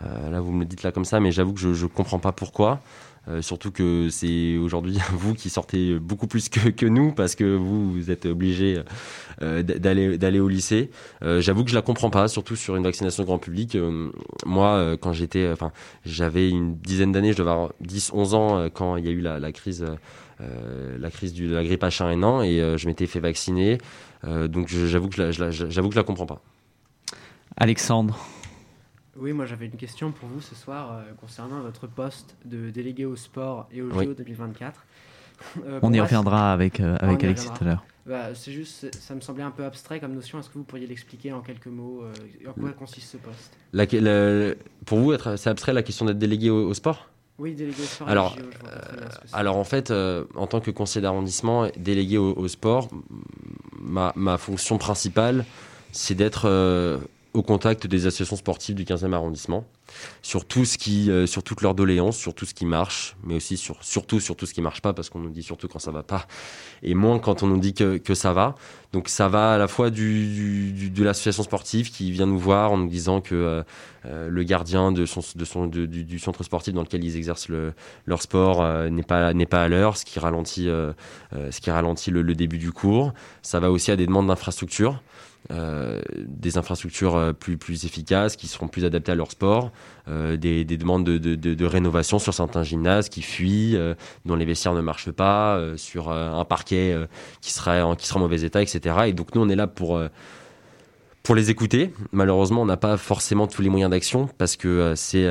là, vous me le dites là comme ça, mais j'avoue que je ne comprends pas pourquoi. Euh, surtout que c'est aujourd'hui vous qui sortez beaucoup plus que, nous parce que vous, êtes obligé euh, d'aller au lycée. Euh, J'avoue que je la comprends pas, surtout sur une vaccination grand public. Euh, moi, euh, quand j'étais, enfin, j'avais une dizaine d'années, je devais avoir 10, 11 ans quand il y a eu la crise. La crise de la grippe H1N1 et je m'étais fait vacciner donc j'avoue que je j'avoue que je la comprends pas. Alexandre oui, moi j'avais une question pour vous ce soir euh, concernant votre poste de délégué au sport et au JO 2024. Euh, on y reviendra avec, euh, avec Alexis tout à l'heure. Bah, c'est juste, ça me semblait un peu abstrait comme notion. Est-ce que vous pourriez l'expliquer en quelques mots En quoi consiste ce poste? La, Pour vous, c'est abstrait la question d'être délégué au, sport? Oui, délégué au sport. Alors, alors en fait, en tant que conseiller d'arrondissement, délégué au, sport, ma, ma, fonction principale, c'est d'être au contact des associations sportives du 15e arrondissement, sur tout ce qui, euh, sur toute leur doléance, sur tout ce qui marche, mais aussi sur, surtout sur tout ce qui marche pas, parce qu'on nous dit surtout quand ça va pas, et moins quand on nous dit que, que ça va. Donc ça va à la fois de l'association sportive qui vient nous voir en nous disant que euh, euh, le gardien du, centre sportif dans lequel ils exercent le, leur sport n'est pas, n'est pas à l'heure, ce qui ralentit, ce qui ralentit le, le début du cours. Ça va aussi à des demandes d'infrastructure. Euh, des infrastructures euh, plus, plus efficaces, qui seront plus adaptées à leur sport, euh, des, des, demandes de, de, rénovation sur certains gymnases qui fuient, dont les vestiaires ne marchent pas, sur un parquet qui, sera en, qui sera en mauvais état, etc. Et donc nous, on est là pour pour les écouter. Malheureusement, on n'a pas forcément tous les moyens d'action parce que c'est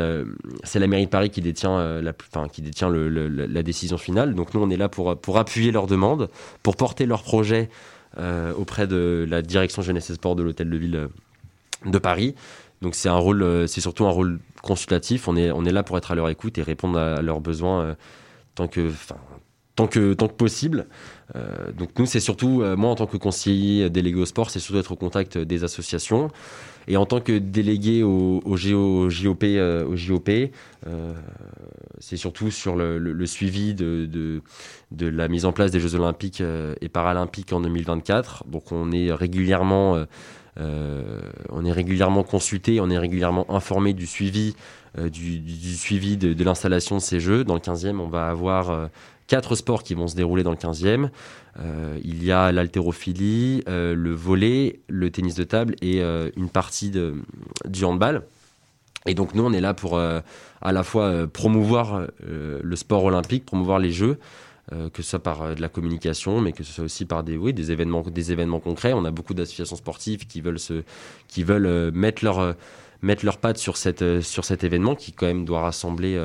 c'est la mairie de Paris qui détient la qui détient la décision finale. Donc nous, on est là pour pour appuyer leurs demandes, pour porter leurs projets auprès de la direction jeunesse et sport de l'hôtel de ville euh, de Paris. Donc c'est un rôle, euh, c'est surtout un rôle consultatif. On est, on est là pour être à leur écoute et répondre à, leurs besoins tant que, tant que, tant que possible. donc nous, c'est surtout, moi en tant que conseiller délégué au sport, c'est surtout être au contact des associations. Et en tant que délégué au, JOP, au JOP c'est surtout sur le, suivi de, la mise en place des Jeux Olympiques euh, et Paralympiques en 2024. Donc on est régulièrement, euh, euh, on est régulièrement consulté, on est régulièrement informé du suivi, du, suivi de, l'installation de ces Jeux. Dans le 15e, on va avoir quatre sports qui vont se dérouler dans le 15e. il y a l'haltérophilie, le volet, le tennis de table et une partie de, du handball. Et donc nous, on est là pour euh, à la fois euh, promouvoir euh, le sport olympique, promouvoir les Jeux, que ce soit par de la communication, mais que ce soit aussi par des, des, événements, des événements concrets. On a beaucoup d'associations sportives qui veulent, se, qui veulent mettre leur leurs pattes sur, sur cet événement qui quand même doit rassembler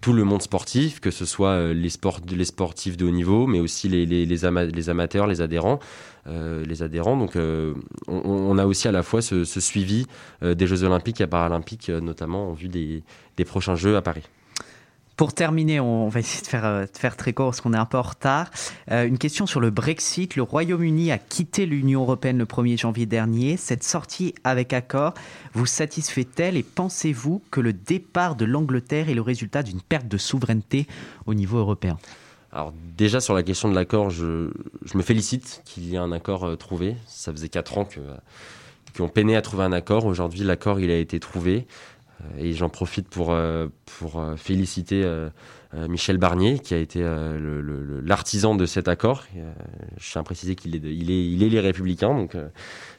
tout le monde sportif, que ce soit les, sports, les sportifs de haut niveau, mais aussi les, les, amateurs, les adhérents. Euh, les adhérents. Donc euh, on, a aussi à la fois ce, suivi euh, des Jeux olympiques et paralympiques, notamment en vue des, prochains Jeux à Paris. Pour terminer, on va essayer de faire, faire très court parce qu'on est un peu en retard. une question sur le Brexit. Le Royaume-Uni a quitté l'Union européenne le 1er janvier dernier. Cette sortie avec accord vous satisfait-elle et pensez-vous que le départ de l'Angleterre est le résultat d'une perte de souveraineté au niveau européen? Alors déjà sur la question de l'accord, je, me félicite qu'il y ait un accord euh, trouvé. Ça faisait quatre ans que qu'on peinait à trouver un accord. Aujourd'hui, l'accord il a été trouvé euh, et j'en profite pour euh, pour féliciter Michel Barnier qui a été l'artisan de cet accord. je tiens à préciser qu'il est il est les républicains donc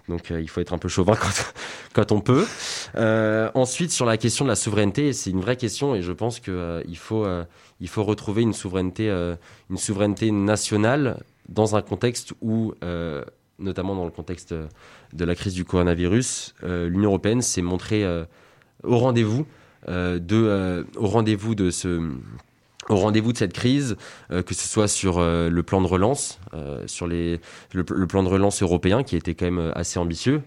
donc il faut être un peu chauvin quand, quand on peut. ensuite sur la question de la souveraineté, c'est une vraie question et je pense que il faut il faut retrouver une souveraineté, euh, une souveraineté nationale dans un contexte où, euh, notamment dans le contexte de la crise du coronavirus, euh, l'Union européenne s'est montrée au rendez-vous de, au rendez-vous de ce au rendez-vous de cette crise, que ce soit sur le plan de relance, sur les, le, plan de relance européen qui était quand même assez ambitieux,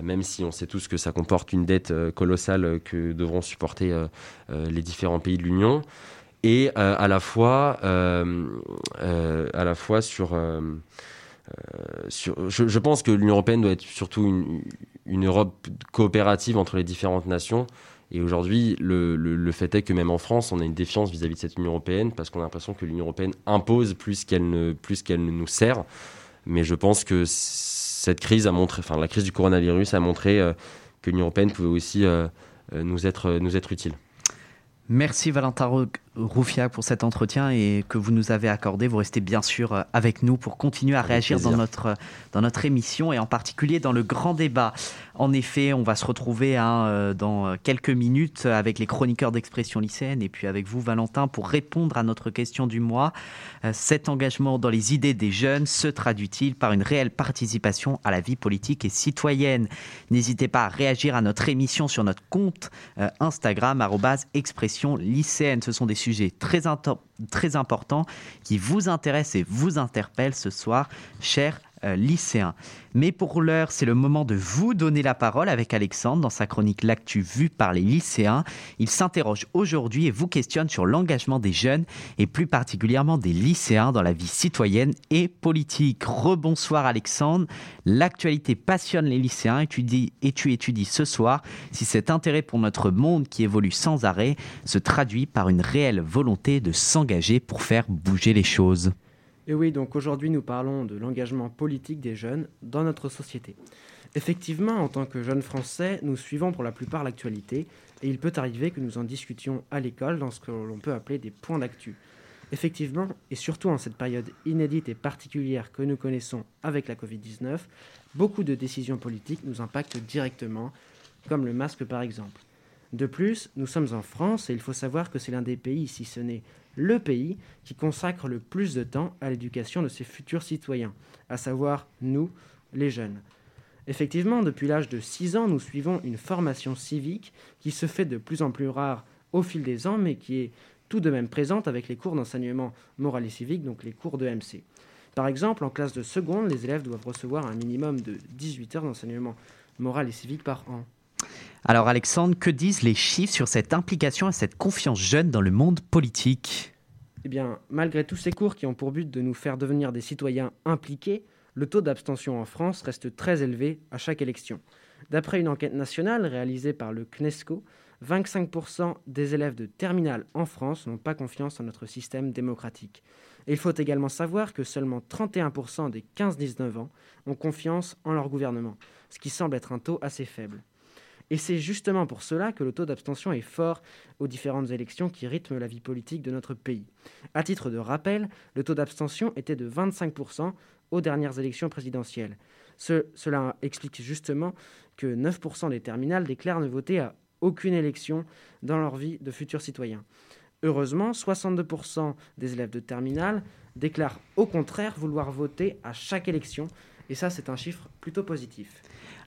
même si on sait tous que ça comporte une dette colossale que devront supporter les différents pays de l'Union. Et euh, à la fois euh, euh, à la fois sur sur, je, pense que l'Union européenne doit être surtout une, Europe coopérative entre les différentes nations. Et aujourd'hui, le, fait est que même en France, on a une défiance vis-à-vis de cette Union européenne parce qu'on a l'impression que l'Union européenne impose plus qu'elle ne, plus ne nous sert. Mais je pense que cette crise a montré, enfin la crise du coronavirus a montré que l'Union européenne pouvait aussi nous, être, nous être utiles. Merci Valentin Roufiac pour cet entretien et que vous nous avez accordé. Vous restez bien sûr euh, avec nous pour continuer à réagir dans notre, dans notre émission et en particulier dans le grand débat. En effet, on va se retrouver hein, euh, dans quelques minutes avec les chroniqueurs d'expression lycéenne et puis avec vous Valentin pour répondre à notre question du mois. Euh, cet engagement dans les idées des jeunes se traduit-il par une réelle participation à la vie politique et citoyenne? N'hésitez pas à réagir à notre émission sur notre compte Instagram expression lycéenne. Ce sont des très, très importants qui vous intéressent et vous interpellent ce soir, chers lycéens. Mais pour l'heure, c'est le moment de vous donner la parole avec Alexandre dans sa chronique L'actu vue par les lycéens. Il s'interroge aujourd'hui et vous questionne sur l'engagement des jeunes et plus particulièrement des lycéens dans la vie citoyenne et politique. Rebonsoir Alexandre. L'actualité passionne les lycéens et tu étudies ce soir si cet intérêt pour notre monde qui évolue sans arrêt se traduit par une réelle volonté de s'engager pour faire bouger les choses. Et oui, donc aujourd'hui nous parlons de l'engagement politique des jeunes dans notre société. Effectivement, en tant que jeunes Français, nous suivons pour la plupart l'actualité et il peut arriver que nous en discutions à l'école dans ce que l'on peut appeler des points d'actu. Effectivement, et surtout en cette période inédite et particulière que nous connaissons avec la Covid-19, beaucoup de décisions politiques nous impactent directement, comme le masque par exemple. De plus, nous sommes en France et il faut savoir que c'est l'un des pays, si ce n'est le pays, qui consacre le plus de temps à l'éducation de ses futurs citoyens, à savoir nous, les jeunes. Effectivement, depuis l'âge de 6 ans, nous suivons une formation civique qui se fait de plus en plus rare au fil des ans, mais qui est tout de même présente avec les cours d'enseignement moral et civique, donc les cours de MC. Par exemple, en classe de seconde, les élèves doivent recevoir un minimum de 18 heures d'enseignement moral et civique par an. Alors Alexandre, que disent les chiffres sur cette implication et cette confiance jeune dans le monde politique? Eh bien, malgré tous ces cours qui ont pour but de nous faire devenir des citoyens impliqués, le taux d'abstention en France reste très élevé à chaque élection. D'après une enquête nationale réalisée par le CNESCO, 25% des élèves de terminale en France n'ont pas confiance en notre système démocratique. Et il faut également savoir que seulement 31% des 15-19 ans ont confiance en leur gouvernement, ce qui semble être un taux assez faible. Et c'est justement pour cela que le taux d'abstention est fort aux différentes élections qui rythment la vie politique de notre pays. À titre de rappel, le taux d'abstention était de 25% aux dernières élections présidentielles. cela explique justement que 9% des terminales déclarent ne voter à aucune élection dans leur vie de futurs citoyens. Heureusement, 62% des élèves de terminale déclarent au contraire vouloir voter à chaque élection, et ça c'est un chiffre plutôt positif.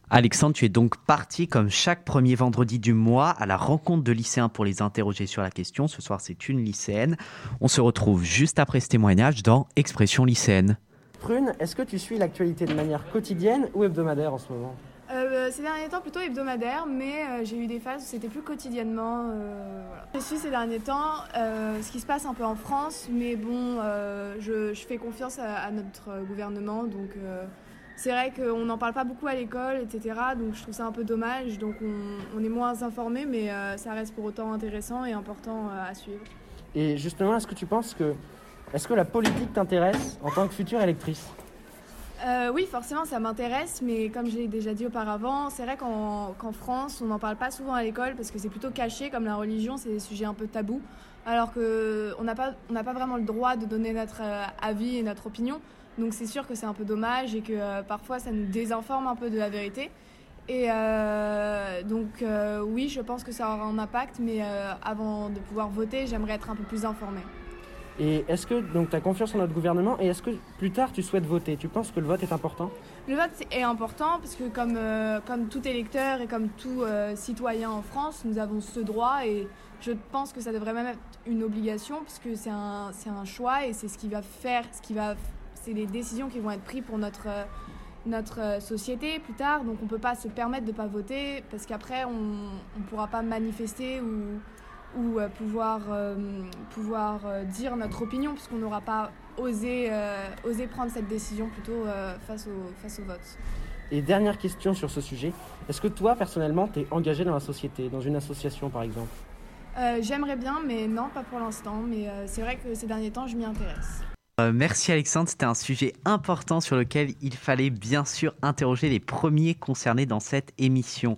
Alexandre, tu es donc parti comme chaque premier vendredi du mois à la rencontre de lycéens pour les interroger sur la question. Ce soir, c'est une lycéenne. On se retrouve juste après ce témoignage dans Expression lycéenne. Prune, est-ce que tu suis l'actualité de manière quotidienne ou hebdomadaire en ce moment? Euh, ces derniers temps plutôt hebdomadaire, mais euh, j'ai eu des phases où c'était plus quotidiennement. Euh, Je suis ces derniers temps ce qui se passe un peu en France, mais bon, je, fais confiance à, à notre gouvernement, donc c'est vrai qu'on n'en parle pas beaucoup à l'école, etc. Donc je trouve ça un peu dommage. Donc on, est moins informé, mais euh, ça reste pour autant intéressant et important euh, à suivre. Et justement, est-ce que tu penses que, est-ce que la politique t'intéresse en tant que future électrice? Euh, oui, forcément, ça m'intéresse, mais comme j'ai déjà dit auparavant, c'est vrai qu'en France, on n'en parle pas souvent à l'école parce que c'est plutôt caché, comme la religion, c'est des sujets un peu tabous, alors qu'on n'a pas, pas vraiment le droit de donner notre avis et notre opinion. Donc c'est sûr que c'est un peu dommage et que euh, parfois ça nous désinforme un peu de la vérité. Et euh, donc euh, oui, je pense que ça aura un impact, mais avant de pouvoir voter, j'aimerais être un peu plus informée. Et est-ce que donc tu as confiance en notre gouvernement et est-ce que plus tard tu souhaites voter? Tu penses que le vote est important? Le vote est important parce que comme, comme tout électeur et comme tout citoyen en France, nous avons ce droit et je pense que ça devrait même être une obligation puisque c'est un, un choix et c'est ce qui va faire, ce qui va c'est des décisions qui vont être prises pour notre, euh, notre euh, société plus tard. Donc on ne peut pas se permettre de ne pas voter parce qu'après on ne pourra pas manifester ou, ou euh, pouvoir, pouvoir dire notre opinion puisqu'on n'aura pas osé, osé prendre cette décision plutôt face, au, face au vote. Et dernière question sur ce sujet, est-ce que toi personnellement tu es engagé dans la société, dans une association par exemple? J'aimerais bien, mais non, pas pour l'instant. Mais c'est vrai que ces derniers temps, je m'y intéresse. Euh, merci Alexandre, c'était un sujet important sur lequel il fallait bien sûr interroger les premiers concernés dans cette émission.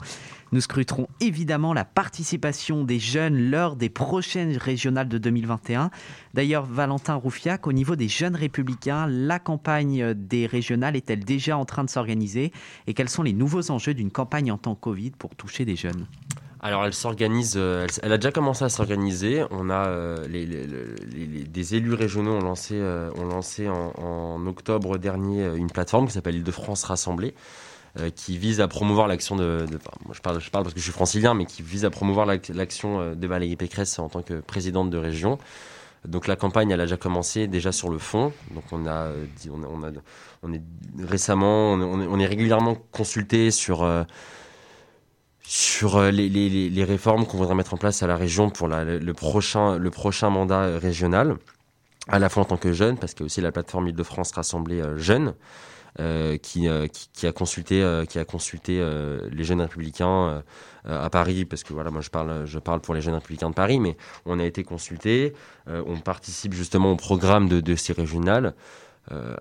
Nous scruterons évidemment la participation des jeunes lors des prochaines régionales de 2021. D'ailleurs, Valentin Roufiac, au niveau des jeunes républicains, la campagne des régionales est-elle déjà en train de s'organiser Et quels sont les nouveaux enjeux d'une campagne en temps Covid pour toucher des jeunes? Alors elle s'organise, euh, elle, a déjà commencé à s'organiser. On a euh, les, des élus régionaux ont lancé, euh, ont lancé en, octobre dernier une plateforme qui s'appelle Île-de-France Rassemblée, qui vise à promouvoir l'action de, moi je parle, je parle parce que je suis francilien, mais qui vise à promouvoir l'action de Valérie Pécresse en tant que présidente de région. Donc la campagne, elle a déjà commencé déjà sur le fond. Donc on a, on, a, on, est récemment, on, on est régulièrement consulté sur sur euh, les, réformes qu'on voudrait mettre en place à la région pour le, prochain, le prochain mandat régional, à la fois en tant que jeune, parce a aussi la plateforme Île-de-France Rassemblée euh, Jeunes, euh, qui, euh, a consulté, euh, qui a consulté les jeunes républicains à Paris, parce que voilà, moi je parle, je parle pour les jeunes républicains de Paris, mais on a été consulté, on participe justement au programme de, de ces régionales.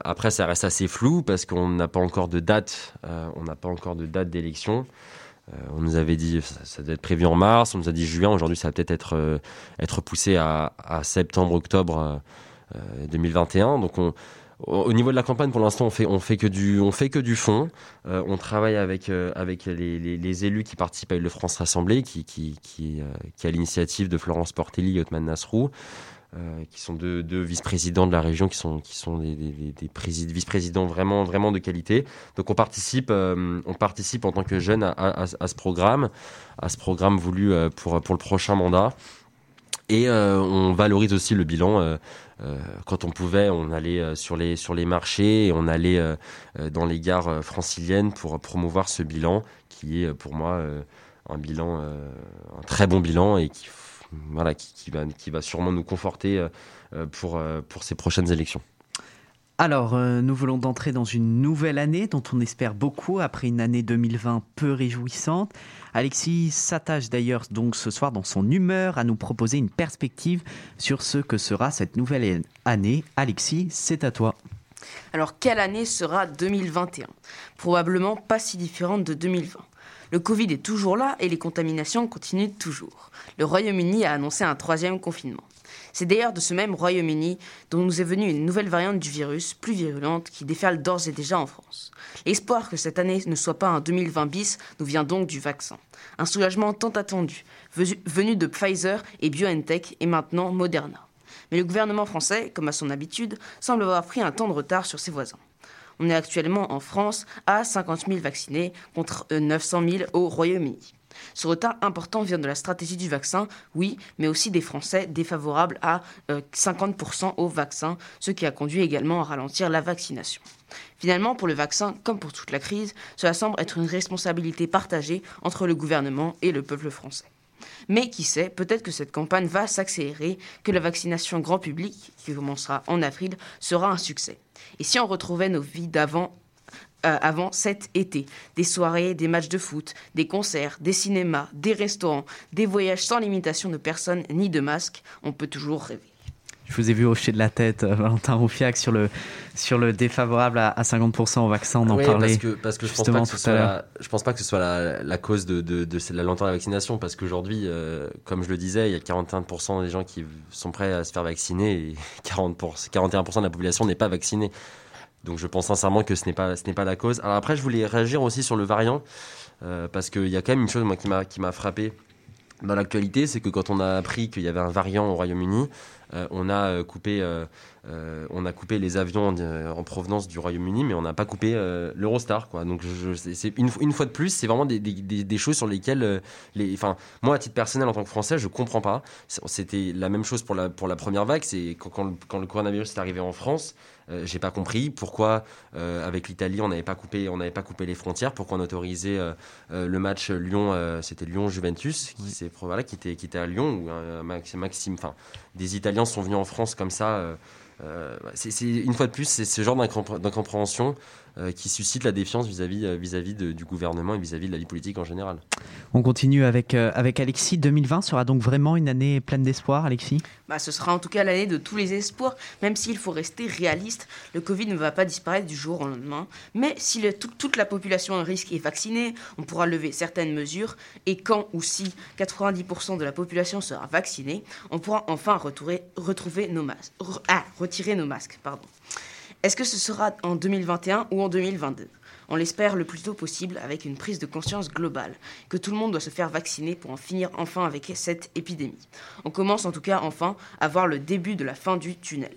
après, ça reste assez flou parce qu'on n'a pas encore de date, on n'a pas encore de date d'élection. Euh, on nous avait dit ça, ça doit être prévu en mars, on nous a dit juin, aujourd'hui ça va peut-être être, euh, poussé à, septembre, octobre 2021. Euh, Donc on, au niveau de la campagne, pour l'instant, on fait, fait que du, fond. on travaille avec, les, élus qui participent à le France Rassemblée, qui, qui, qui, qui a l'initiative de Florence Portelli et Otman Nasrou. Euh, qui sont deux, vice-présidents de la région, qui sont, qui sont des, vice-présidents vraiment, vraiment de qualité. Donc on participe, euh, on participe en tant que jeune à, ce programme, à ce programme voulu euh, pour, pour le prochain mandat. Et on valorise aussi le bilan. quand on pouvait, on allait sur les, sur les marchés on allait dans les gares franciliennes pour promouvoir ce bilan qui est pour moi un bilan, un très bon bilan et qui voilà, qui, va, qui va sûrement nous conforter euh, euh, pour, euh, pour ces prochaines élections. Alors, nous voulons d'entrer dans une nouvelle année dont on espère beaucoup après une année 2020 peu réjouissante. Alexis s'attache d'ailleurs donc ce soir dans son humeur à nous proposer une perspective sur ce que sera cette nouvelle année. Alexis, c'est à toi. Alors, quelle année sera 2021 Probablement pas si différente de 2020. Le Covid est toujours là et les contaminations continuent toujours. Le Royaume-Uni a annoncé un troisième confinement. C'est d'ailleurs de ce même Royaume-Uni dont nous est venue une nouvelle variante du virus, plus virulente, qui déferle d'ores et déjà en France. L'espoir que cette année ne soit pas un 2020 bis nous vient donc du vaccin. Un soulagement tant attendu, venu de Pfizer et BioNTech et maintenant Moderna. Mais le gouvernement français, comme à son habitude, semble avoir pris un temps de retard sur ses voisins. On est actuellement en France à 50 000 vaccinés contre 900 euh, 000 au Royaume-Uni. Ce retard important vient de la stratégie du vaccin, oui, mais aussi des Français défavorables à 50% euh, au vaccin, ce qui a conduit également à ralentir la vaccination. Finalement, pour le vaccin, comme pour toute la crise, cela semble être une responsabilité partagée entre le gouvernement et le peuple français. Mais qui sait, peut-être que cette campagne va s'accélérer, que la vaccination grand public, qui commencera en avril, sera un succès. Et si on retrouvait nos vies d'avant euh, avant cet été. Des soirées, des matchs de foot, des concerts, des cinémas, des restaurants, des voyages sans limitation de personnes ni de masques, on peut toujours rêver. Je vous ai vu hocher de la tête, euh, Valentin Roufiac, sur le, sur le défavorable à, 50% au vaccin. On en parlait. Parce que, parce que je ne pense, pas que pense pas que ce soit la, cause de, de, de, la lenteur de la vaccination. Parce qu'aujourd'hui, euh, comme je le disais, il y a 41% des gens qui sont prêts à se faire vacciner et 40 41% de la population n'est pas vaccinée. Donc je pense sincèrement que ce n'est pas, ce n'est pas la cause. Alors après, je voulais réagir aussi sur le variant. Euh, parce qu'il y a quand même une chose moi, qui m'a, qui m'a frappé dans l'actualité, c'est que quand on a appris qu'il y avait un variant au Royaume-Uni, euh, on a euh, coupé, euh, on a coupé les avions en, provenance du Royaume-Uni, mais on n'a pas coupé l'Eurostar. Donc, une, une, fois de plus, c'est vraiment des, des, choses sur lesquelles, les, enfin, moi, à titre personnel, en tant que Français, je comprends pas. C'était la même chose pour la pour la première vague. C'est quand, quand, le coronavirus est arrivé en France, euh, j'ai pas compris pourquoi euh, avec l'Italie on n'avait pas coupé on n'avait pas coupé les frontières, pourquoi on autorisait euh, le match Lyon, c'était Lyon Juventus qui voilà, qui était qui était à Lyon où Maxime, enfin des Italiens sont venus en France comme ça. c'est une fois de plus, c'est ce genre d'incompréhension qui suscite la défiance vis-à-vis vis-à-vis du gouvernement et vis-à-vis de la vie politique en général. On continue avec, avec Alexis. 2020 sera donc vraiment une année pleine d'espoir, Alexis? Bah, Ce sera en tout cas l'année de tous les espoirs, même s'il faut rester réaliste. Le Covid ne va pas disparaître du jour au lendemain. Mais si toute la population à risque est vaccinée, on pourra lever certaines mesures. Et quand ou si 90% de la population sera vaccinée, on pourra enfin retrouver nos masques. ah, retirer nos masques. Pardon. Est-ce que ce sera en 2021 ou en 2022 on l'espère le plus tôt possible avec une prise de conscience globale, que tout le monde doit se faire vacciner pour en finir enfin avec cette épidémie. On commence en tout cas enfin à voir le début de la fin du tunnel.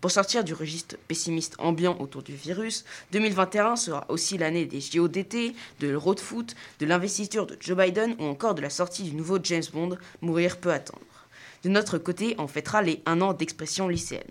Pour sortir du registre pessimiste ambiant autour du virus, 2021 sera aussi l'année des JO d'été, de l'Euro de foot, de l'investiture de Joe Biden ou encore de la sortie du nouveau James Bond, Mourir peut attendre. De notre côté, on fêtera les un an d'expression lycéenne.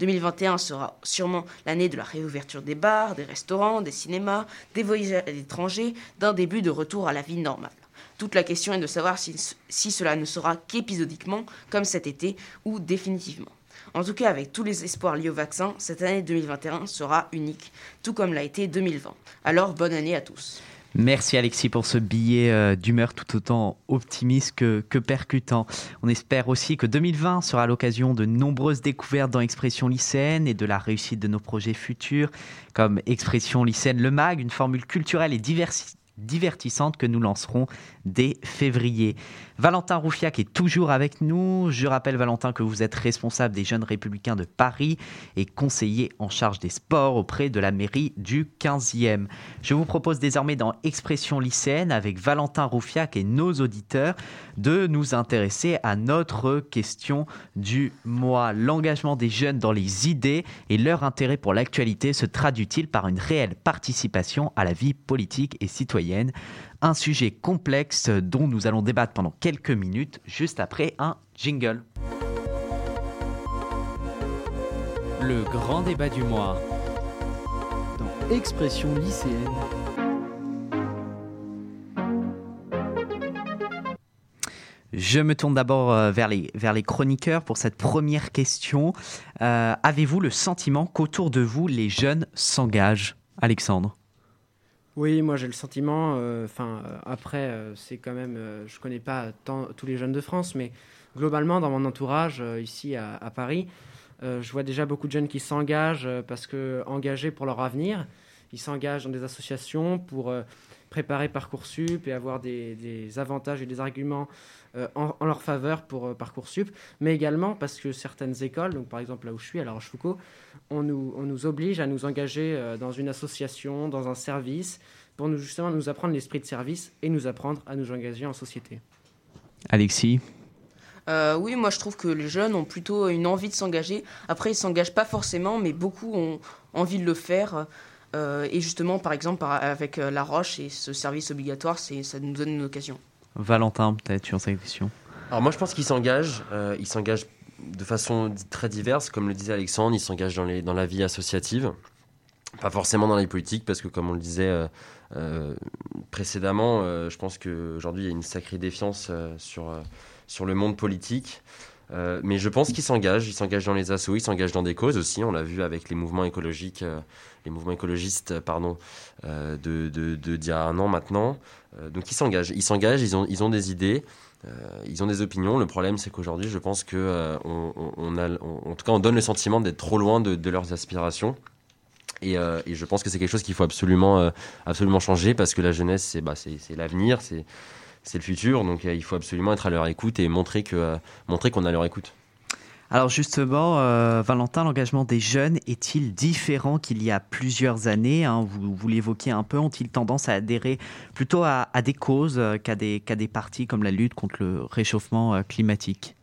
2021 sera sûrement l'année de la réouverture des bars, des restaurants, des cinémas, des voyages à l'étranger, d'un début de retour à la vie normale. Toute la question est de savoir si, cela ne sera qu'épisodiquement, comme cet été, ou définitivement. En tout cas, avec tous les espoirs liés au vaccin, cette année 2021 sera unique, tout comme l'a été 2020. Alors, bonne année à tous. Merci Alexis pour ce billet euh, d'humeur tout autant optimiste que, que, percutant. On espère aussi que 2020 sera l'occasion de nombreuses découvertes dans Expression lycéenne et de la réussite de nos projets futurs, comme Expression lycéenne Le Mag, une formule culturelle et divertissante que nous lancerons dès février. Valentin Roufiac est toujours avec nous. Je rappelle, Valentin, que vous êtes responsable des Jeunes Républicains de Paris et conseiller en charge des sports auprès de la mairie du 15e. Je vous propose désormais dans Expression lycéenne, avec Valentin Roufiac et nos auditeurs, de nous intéresser à notre question du mois. L'engagement des jeunes dans les idées et leur intérêt pour l'actualité se traduit-il par une réelle participation à la vie politique et citoyenne? Un sujet complexe dont nous allons débattre pendant quelques minutes juste après un jingle. Le grand débat du mois dans Expression lycéenne. Je me tourne d'abord euh, vers les, vers les chroniqueurs pour cette première question. Euh, avez-vous le sentiment qu'autour de vous, les jeunes s'engagent? Alexandre oui, moi j'ai le sentiment, euh, enfin euh, après euh, c'est quand même, je connais pas tant, tous les jeunes de France, mais globalement dans mon entourage ici à, Paris, je vois déjà beaucoup de jeunes qui s'engagent parce que engagés pour leur avenir, ils s'engagent dans des associations pour préparer Parcoursup et avoir des, avantages et des arguments en, leur faveur pour Parcoursup, mais également parce que certaines écoles, donc par exemple là où je suis, à La Rochefoucauld, on nous, on nous oblige à nous engager dans une association, dans un service, pour nous, justement nous apprendre l'esprit de service et nous apprendre à nous engager en société. Alexis? Euh, oui, moi je trouve que les jeunes ont plutôt une envie de s'engager. Après, ils ne s'engagent pas forcément, mais beaucoup ont envie de le faire. Euh, et justement, par exemple, avec euh, La Roche et ce service obligatoire, ça nous donne une occasion. Valentin, peut-être sur cette question. Alors moi, je pense qu'ils s'engagent. ils s'engagent de façon très diverse. Comme le disait Alexandre, ils s'engagent dans, dans la vie associative. Pas forcément dans la politique, parce que comme on le disait euh, précédemment, euh, je pense qu'aujourd'hui, il y a une sacrée défiance euh, sur, sur le monde politique. Mais je pense qu'ils s'engagent, ils s'engagent dans les assauts, ils s'engagent dans des causes aussi. On l'a vu avec les mouvements écologiques, les mouvements écologistes, pardon, de, de, d'il y a un an maintenant. donc ils s'engagent, ils s'engagent, ils ont, ils ont des idées, ils ont des opinions. Le problème, c'est qu'aujourd'hui, je pense que on, a, en tout cas, on donne le sentiment d'être trop loin de, de leurs aspirations. Euh, et, je pense que c'est quelque chose qu'il faut absolument, euh, absolument changer parce que la jeunesse, c'est bah, l'avenir, c'est le futur. Donc euh, il faut absolument être à leur écoute et montrer qu'on montrer qu'on a leur écoute. Alors justement, Valentin, l'engagement des jeunes est-il différent qu'il y a plusieurs années hein? Vous, vous l'évoquiez un peu, ont-ils tendance à adhérer plutôt à, des causes qu'à des, des partis comme la lutte contre le réchauffement climatique?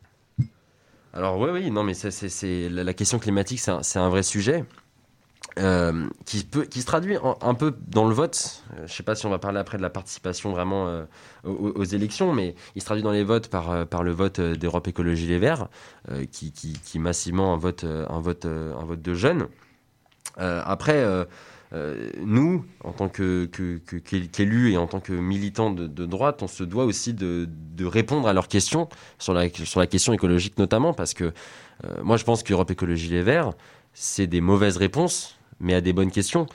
Alors oui, oui, non, mais c'est la question climatique, c'est un, vrai sujet. Euh, qui, se traduit un peu dans le vote. Euh, je ne sais pas si on va parler après de la participation vraiment euh, aux, élections, mais il se traduit dans les votes par, le vote d'Europe Écologie Les Verts, qui, qui, massivement un vote, un vote, un vote de jeunes. après, nous, en tant qu'élus que, et en tant que militants de, droite, on se doit aussi de, de, répondre à leurs questions, sur la, sur la question écologique notamment, parce que moi je pense qu'Europe Écologie Les Verts, c'est des mauvaises réponses mais à des bonnes questions.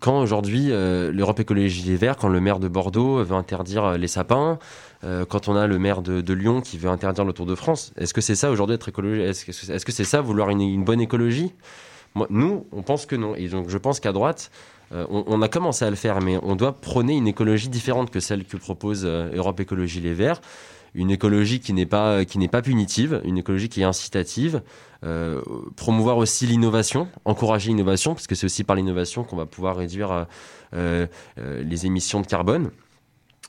quand aujourd'hui l'Europe Écologie Les Verts, quand le maire de Bordeaux veut interdire les sapins, quand on a le maire de, Lyon qui veut interdire le Tour de France, est-ce que c'est ça aujourd'hui être écologique Est-ce que c'est ça vouloir une, bonne écologie? Moi, Nous, on pense que non. Et donc je pense qu'à droite, on, a commencé à le faire, mais on doit prôner une écologie différente que celle que propose Europe Écologie Les Verts une écologie qui n'est pas punitive, une écologie qui est incitative, euh, promouvoir aussi l'innovation, encourager l'innovation, parce que c'est aussi par l'innovation qu'on va pouvoir réduire euh, euh, les émissions de carbone.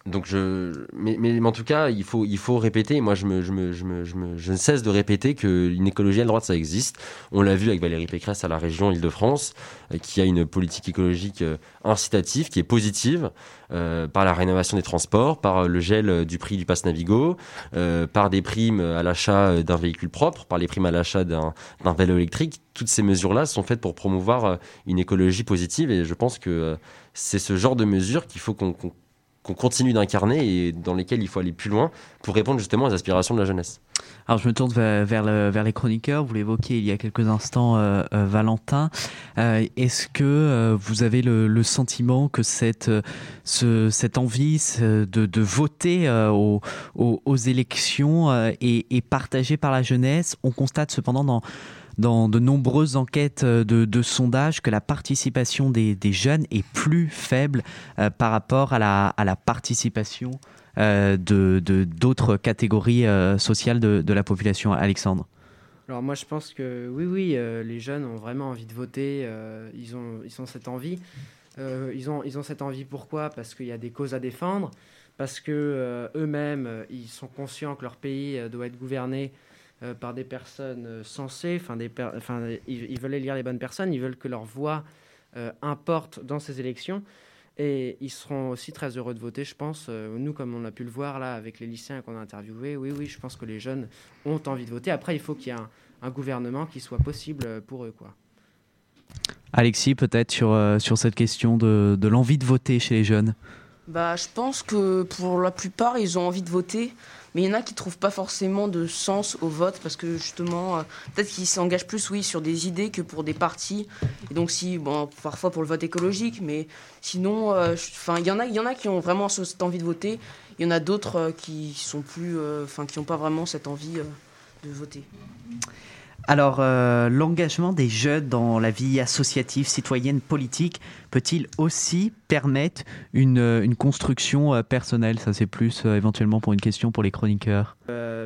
Donc je, mais, mais, en tout cas, il faut, il faut répéter. Moi, je, me, je, me, je, me, je, ne cesse de répéter qu'une écologie à droite, ça existe. On l'a vu avec Valérie Pécresse à la région Île-de-France, euh, qui a une politique écologique euh, incitative, qui est positive, euh, par la rénovation des transports, par le gel du prix du pass Navigo, par des primes à l'achat d'un véhicule propre, par les primes à l'achat d'un vélo électrique. Toutes ces mesures-là sont faites pour promouvoir une écologie positive, et je pense que c'est ce genre de mesures qu'il faut qu'on qu'on continue d'incarner et dans lesquels il faut aller plus loin pour répondre justement aux aspirations de la jeunesse. Alors je me tourne vers, les chroniqueurs, vous l'évoquiez il y a quelques instants, euh, euh, Valentin. Euh, est-ce que vous avez le, sentiment que cette, ce, cette envie de, voter aux, élections est partagée par la jeunesse? On constate cependant dans dans de nombreuses enquêtes euh, de, de sondages que la participation des, jeunes est plus faible euh, par rapport à la, participation euh, d'autres catégories sociales de, de, la population. Alexandre alors moi je pense que oui, oui, les jeunes ont vraiment envie de voter, ils, ont, ils ont cette envie. ils, ont, ils ont cette envie pourquoi? Parce qu'il y a des causes à défendre, parce que eux-mêmes, ils sont conscients que leur pays doit être gouverné euh, par des personnes euh, sensées, enfin, des ils, veulent élire les bonnes personnes, ils veulent que leur voix euh, importe dans ces élections. Et ils seront aussi très heureux de voter, je pense. nous, comme on a pu le voir là avec les lycéens qu'on a interviewés, oui, oui, je pense que les jeunes ont envie de voter. Après, il faut qu'il y ait un, gouvernement qui soit possible pour eux, quoi. Alexis, peut-être sur, sur cette question de, de l'envie de voter chez les jeunes? Bah, Je pense que pour la plupart, ils ont envie de voter. Mais il y en a qui trouvent pas forcément de sens au vote parce que justement, euh, peut-être qu'ils s'engagent plus, oui, sur des idées que pour des partis. Et donc, si, bon, parfois pour le vote écologique, mais sinon, euh, il y en a, y en a qui ont vraiment cette envie de voter. Il y en a d'autres euh, qui sont plus, enfin, qui n'ont pas vraiment cette envie de voter. Alors, l'engagement des jeunes dans la vie associative, citoyenne, politique peut-il aussi permettre une, euh, construction euh, personnelle Ça, c'est plus éventuellement pour une question pour les chroniqueurs.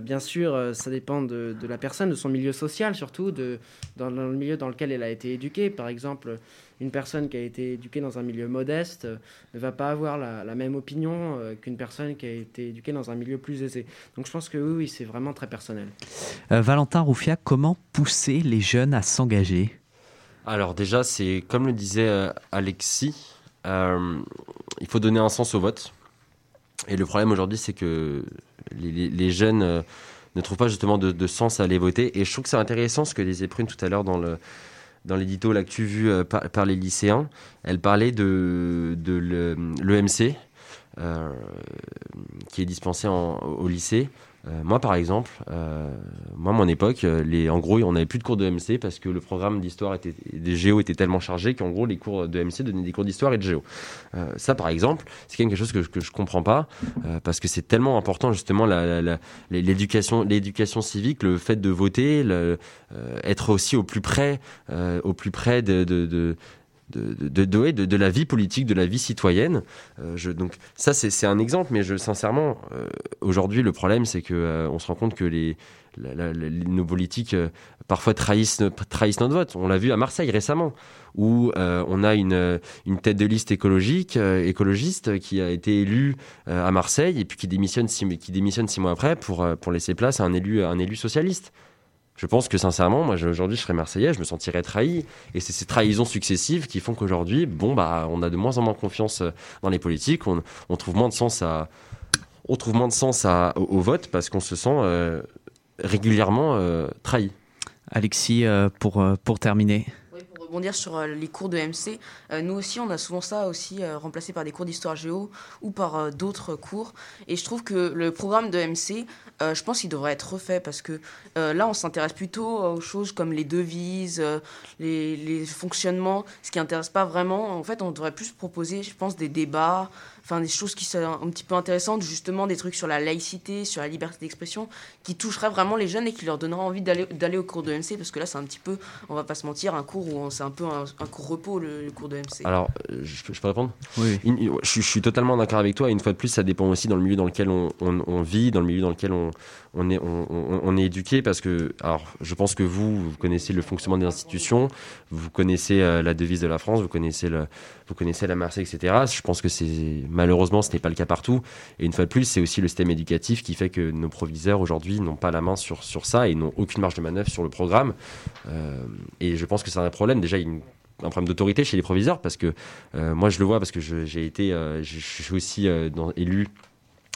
bien sûr, ça dépend de, la personne, de son milieu social surtout, de, dans le milieu dans lequel elle a été éduquée. Par exemple, une personne qui a été éduquée dans un milieu modeste euh, ne va pas avoir la, même opinion euh, qu'une personne qui a été éduquée dans un milieu plus aisé. Donc je pense que oui, c'est vraiment très personnel. Euh, Valentin Rouffia, comment pousser les jeunes à s'engager? Alors déjà, c'est comme le disait Alexis, il faut donner un sens au vote. Et le problème aujourd'hui, c'est que les, jeunes ne trouvent pas justement de, sens à aller voter. Et je trouve que c'est intéressant ce que disait Prune tout à l'heure dans le, dans l'édito là que tu vu euh, par, les lycéens, elle parlait de, de l'EMC euh, qui est dispensé au lycée. Euh, moi, par exemple, euh, moi, mon époque, euh, les, en gros, on n'avait plus de cours de MC parce que le programme d'histoire était, des géo était tellement chargé qu'en gros, les cours de MC donnaient des cours d'histoire et de géo. ça, par exemple, c'est quelque chose que, que je comprends pas parce que c'est tellement important justement l'éducation, l'éducation civique, le fait de voter, être aussi au plus près, au plus près de, de, de, la vie politique, de la vie citoyenne. Euh, je, donc ça, c'est un exemple, mais je, sincèrement, euh, aujourd'hui, le problème, c'est que euh, se rend compte que les, nos politiques parfois trahissent, trahissent notre vote. On l'a vu à Marseille récemment, où on a une, une tête de liste écologique, écologiste qui a été élu à Marseille et puis qui démissionne six, qui démissionne six mois après pour, pour laisser place à un élu, un élu socialiste. Je pense que sincèrement, moi aujourd'hui je serais Marseillais, je me sentirais trahi. Et c'est ces trahisons successives qui font qu'aujourd'hui, bon, bah, on a de moins en moins confiance euh, dans les politiques, on, trouve moins de sens à, on trouve moins de sens à, au, vote parce qu'on se sent euh, régulièrement euh, trahi. Alexis, pour, pour terminer rebondir sur euh, les cours de MC, euh, nous aussi, on a souvent ça aussi euh, remplacé par des cours d'histoire géo ou par d'autres cours. Et je trouve que le programme de MC je pense qu'il devrait être refait parce que là, on s'intéresse plutôt aux choses comme les devises, les, les, fonctionnements, ce qui n'intéresse pas vraiment. En fait, on devrait plus proposer, je pense, des débats, enfin des choses qui sont un petit peu intéressantes, justement des trucs sur la laïcité, sur la liberté d'expression, qui toucheraient vraiment les jeunes et qui leur donneraient envie d'aller au cours de MC, parce que là c'est un petit peu, on va pas se mentir, un cours où c'est un peu un, cours repos le, cours de MC. Alors, je, peux répondre? Oui. Je, suis totalement d'accord avec toi, et une fois de plus, ça dépend aussi dans le milieu dans lequel on, on vit, dans le milieu dans lequel on, on est, on, est éduqué parce que, alors, je pense que vous, vous connaissez le fonctionnement des institutions, vous connaissez euh, la devise de la France, vous connaissez, le, vous connaissez la Marseille, etc. Je pense que c'est malheureusement, ce n'est pas le cas partout. Et une fois de plus, c'est aussi le système éducatif qui fait que nos proviseurs aujourd'hui n'ont pas la main sur, sur ça et n'ont aucune marge de manœuvre sur le programme. Euh, et je pense que c'est un problème. Déjà, il y a une un problème d'autorité chez les proviseurs parce que euh, moi je le vois parce que j'ai été je suis aussi élu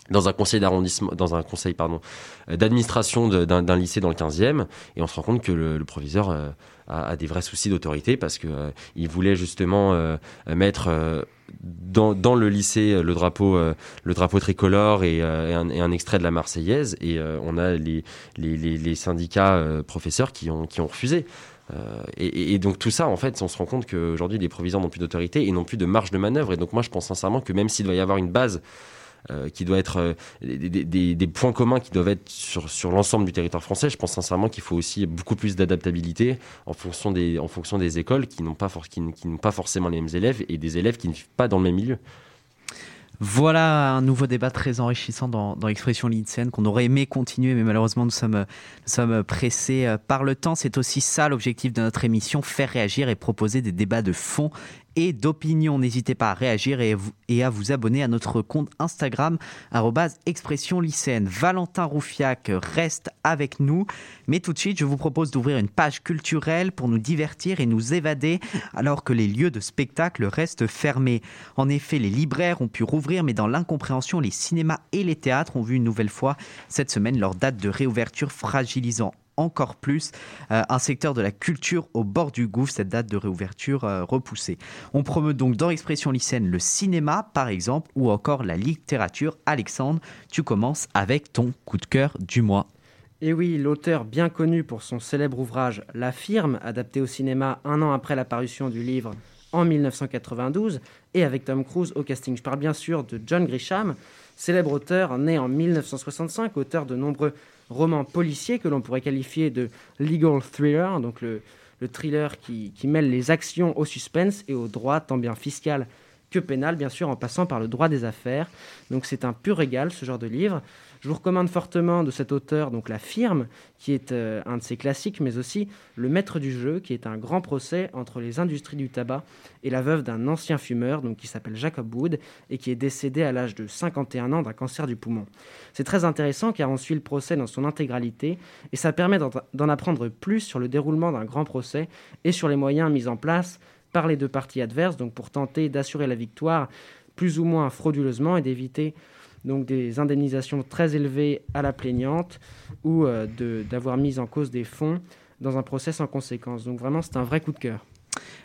dans un conseil d'arrondissement, dans un conseil pardon, euh, d'administration d'un lycée dans le 15e, et on se rend compte que le, proviseur euh, a, des vrais soucis d'autorité parce que euh, il voulait justement mettre dans, dans, le lycée le drapeau, le drapeau tricolore et, un, extrait de la Marseillaise, et on a les, les, les, syndicats professeurs qui ont, qui ont refusé. et, et, donc tout ça, en fait, on se rend compte qu'aujourd'hui, les proviseurs n'ont plus d'autorité et n'ont plus de marge de manœuvre. Et donc moi, je pense sincèrement que même s'il doit y avoir une base euh, qui doit être euh, des, points communs qui doivent être sur, sur l'ensemble du territoire français. Je pense sincèrement qu'il faut aussi beaucoup plus d'adaptabilité en fonction des, en fonction des écoles qui n'ont pas, qui, pas forcément les mêmes élèves et des élèves qui ne vivent pas dans le même milieu. Voilà un nouveau débat très enrichissant dans, dans l'expression lycéenne qu'on aurait aimé continuer, mais malheureusement nous sommes, nous sommes pressés euh, par le temps. C'est aussi ça l'objectif de notre émission, faire réagir et proposer des débats de fond et d'opinion. N'hésitez pas à réagir et, à vous abonner à notre compte Instagram, expression lycéenne. Valentin Roufiac reste avec nous, mais tout de suite, je vous propose d'ouvrir une page culturelle pour nous divertir et nous évader alors que les lieux de spectacle restent fermés. En effet, les libraires ont pu rouvrir, mais dans l'incompréhension, les cinémas et les théâtres ont vu une nouvelle fois cette semaine leur date de réouverture fragilisant encore plus euh, un secteur de la culture au bord du gouffre, cette date de réouverture euh, repoussée. On promeut donc dans l'expression lycéenne le cinéma, par exemple, ou encore la littérature. Alexandre, tu commences avec ton coup de cœur du mois. Et oui, l'auteur bien connu pour son célèbre ouvrage La Firme, adapté au cinéma un an après la parution du livre en 1992, et avec Tom Cruise au casting. Je parle bien sûr de John Grisham, célèbre auteur né en 1965, auteur de nombreux roman policier que l'on pourrait qualifier de legal thriller, donc le, thriller qui, qui, mêle les actions au suspense et au droit, tant bien fiscal que pénal, bien sûr, en passant par le droit des affaires. Donc c'est un pur régal, ce genre de livre. Je vous recommande fortement de cet auteur, donc La Firme, qui est euh, un de ses classiques, mais aussi Le Maître du Jeu, qui est un grand procès entre les industries du tabac et la veuve d'un ancien fumeur, donc qui s'appelle Jacob Wood, et qui est décédé à l'âge de 51 ans d'un cancer du poumon. C'est très intéressant car on suit le procès dans son intégralité, et ça permet d'en apprendre plus sur le déroulement d'un grand procès et sur les moyens mis en place par les deux parties adverses, donc pour tenter d'assurer la victoire plus ou moins frauduleusement et d'éviter donc des indemnisations très élevées à la plaignante ou euh, d'avoir mis en cause des fonds dans un procès sans conséquence. Donc vraiment, c'est un vrai coup de cœur.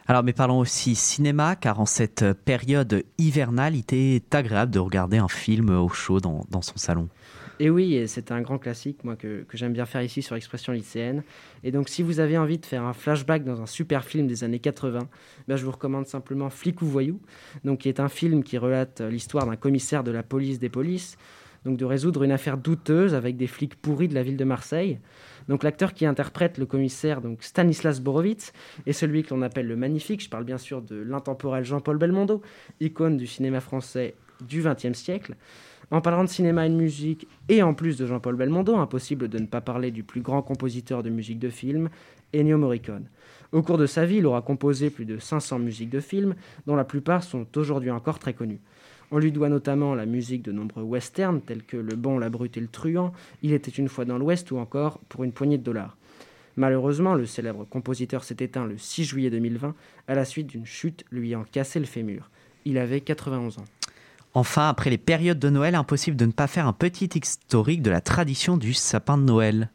Alors, mais parlons aussi cinéma, car en cette période hivernale, il était agréable de regarder un film au chaud dans son salon. Et oui, c'est un grand classique, moi, que, j'aime bien faire ici sur Expression lycéenne. Et donc, si vous avez envie de faire un flashback dans un super film des années 80, ben, je vous recommande simplement Flic ou Voyou, donc, qui est un film qui relate l'histoire d'un commissaire de la police des polices, donc de résoudre une affaire douteuse avec des flics pourris de la ville de Marseille. Donc l'acteur qui interprète le commissaire, donc Stanislas Borowitz, est celui que l'on appelle le magnifique. Je parle bien sûr de l'intemporel Jean-Paul Belmondo, icône du cinéma français du XXe siècle. En parlant de cinéma et de musique, et en plus de Jean-Paul Belmondo, impossible de ne pas parler du plus grand compositeur de musique de film, Ennio Morricone. Au cours de sa vie, il aura composé plus de 500 musiques de films, dont la plupart sont aujourd'hui encore très connues. On lui doit notamment la musique de nombreux westerns tels que Le Bon, la Brute et le Truand, Il était une fois dans l'Ouest ou encore Pour une poignée de dollars. Malheureusement, le célèbre compositeur s'est éteint le 6 juillet 2020 à la suite d'une chute lui ayant cassé le fémur. Il avait 91 ans. Enfin, après les périodes de Noël, impossible de ne pas faire un petit historique de la tradition du sapin de Noël.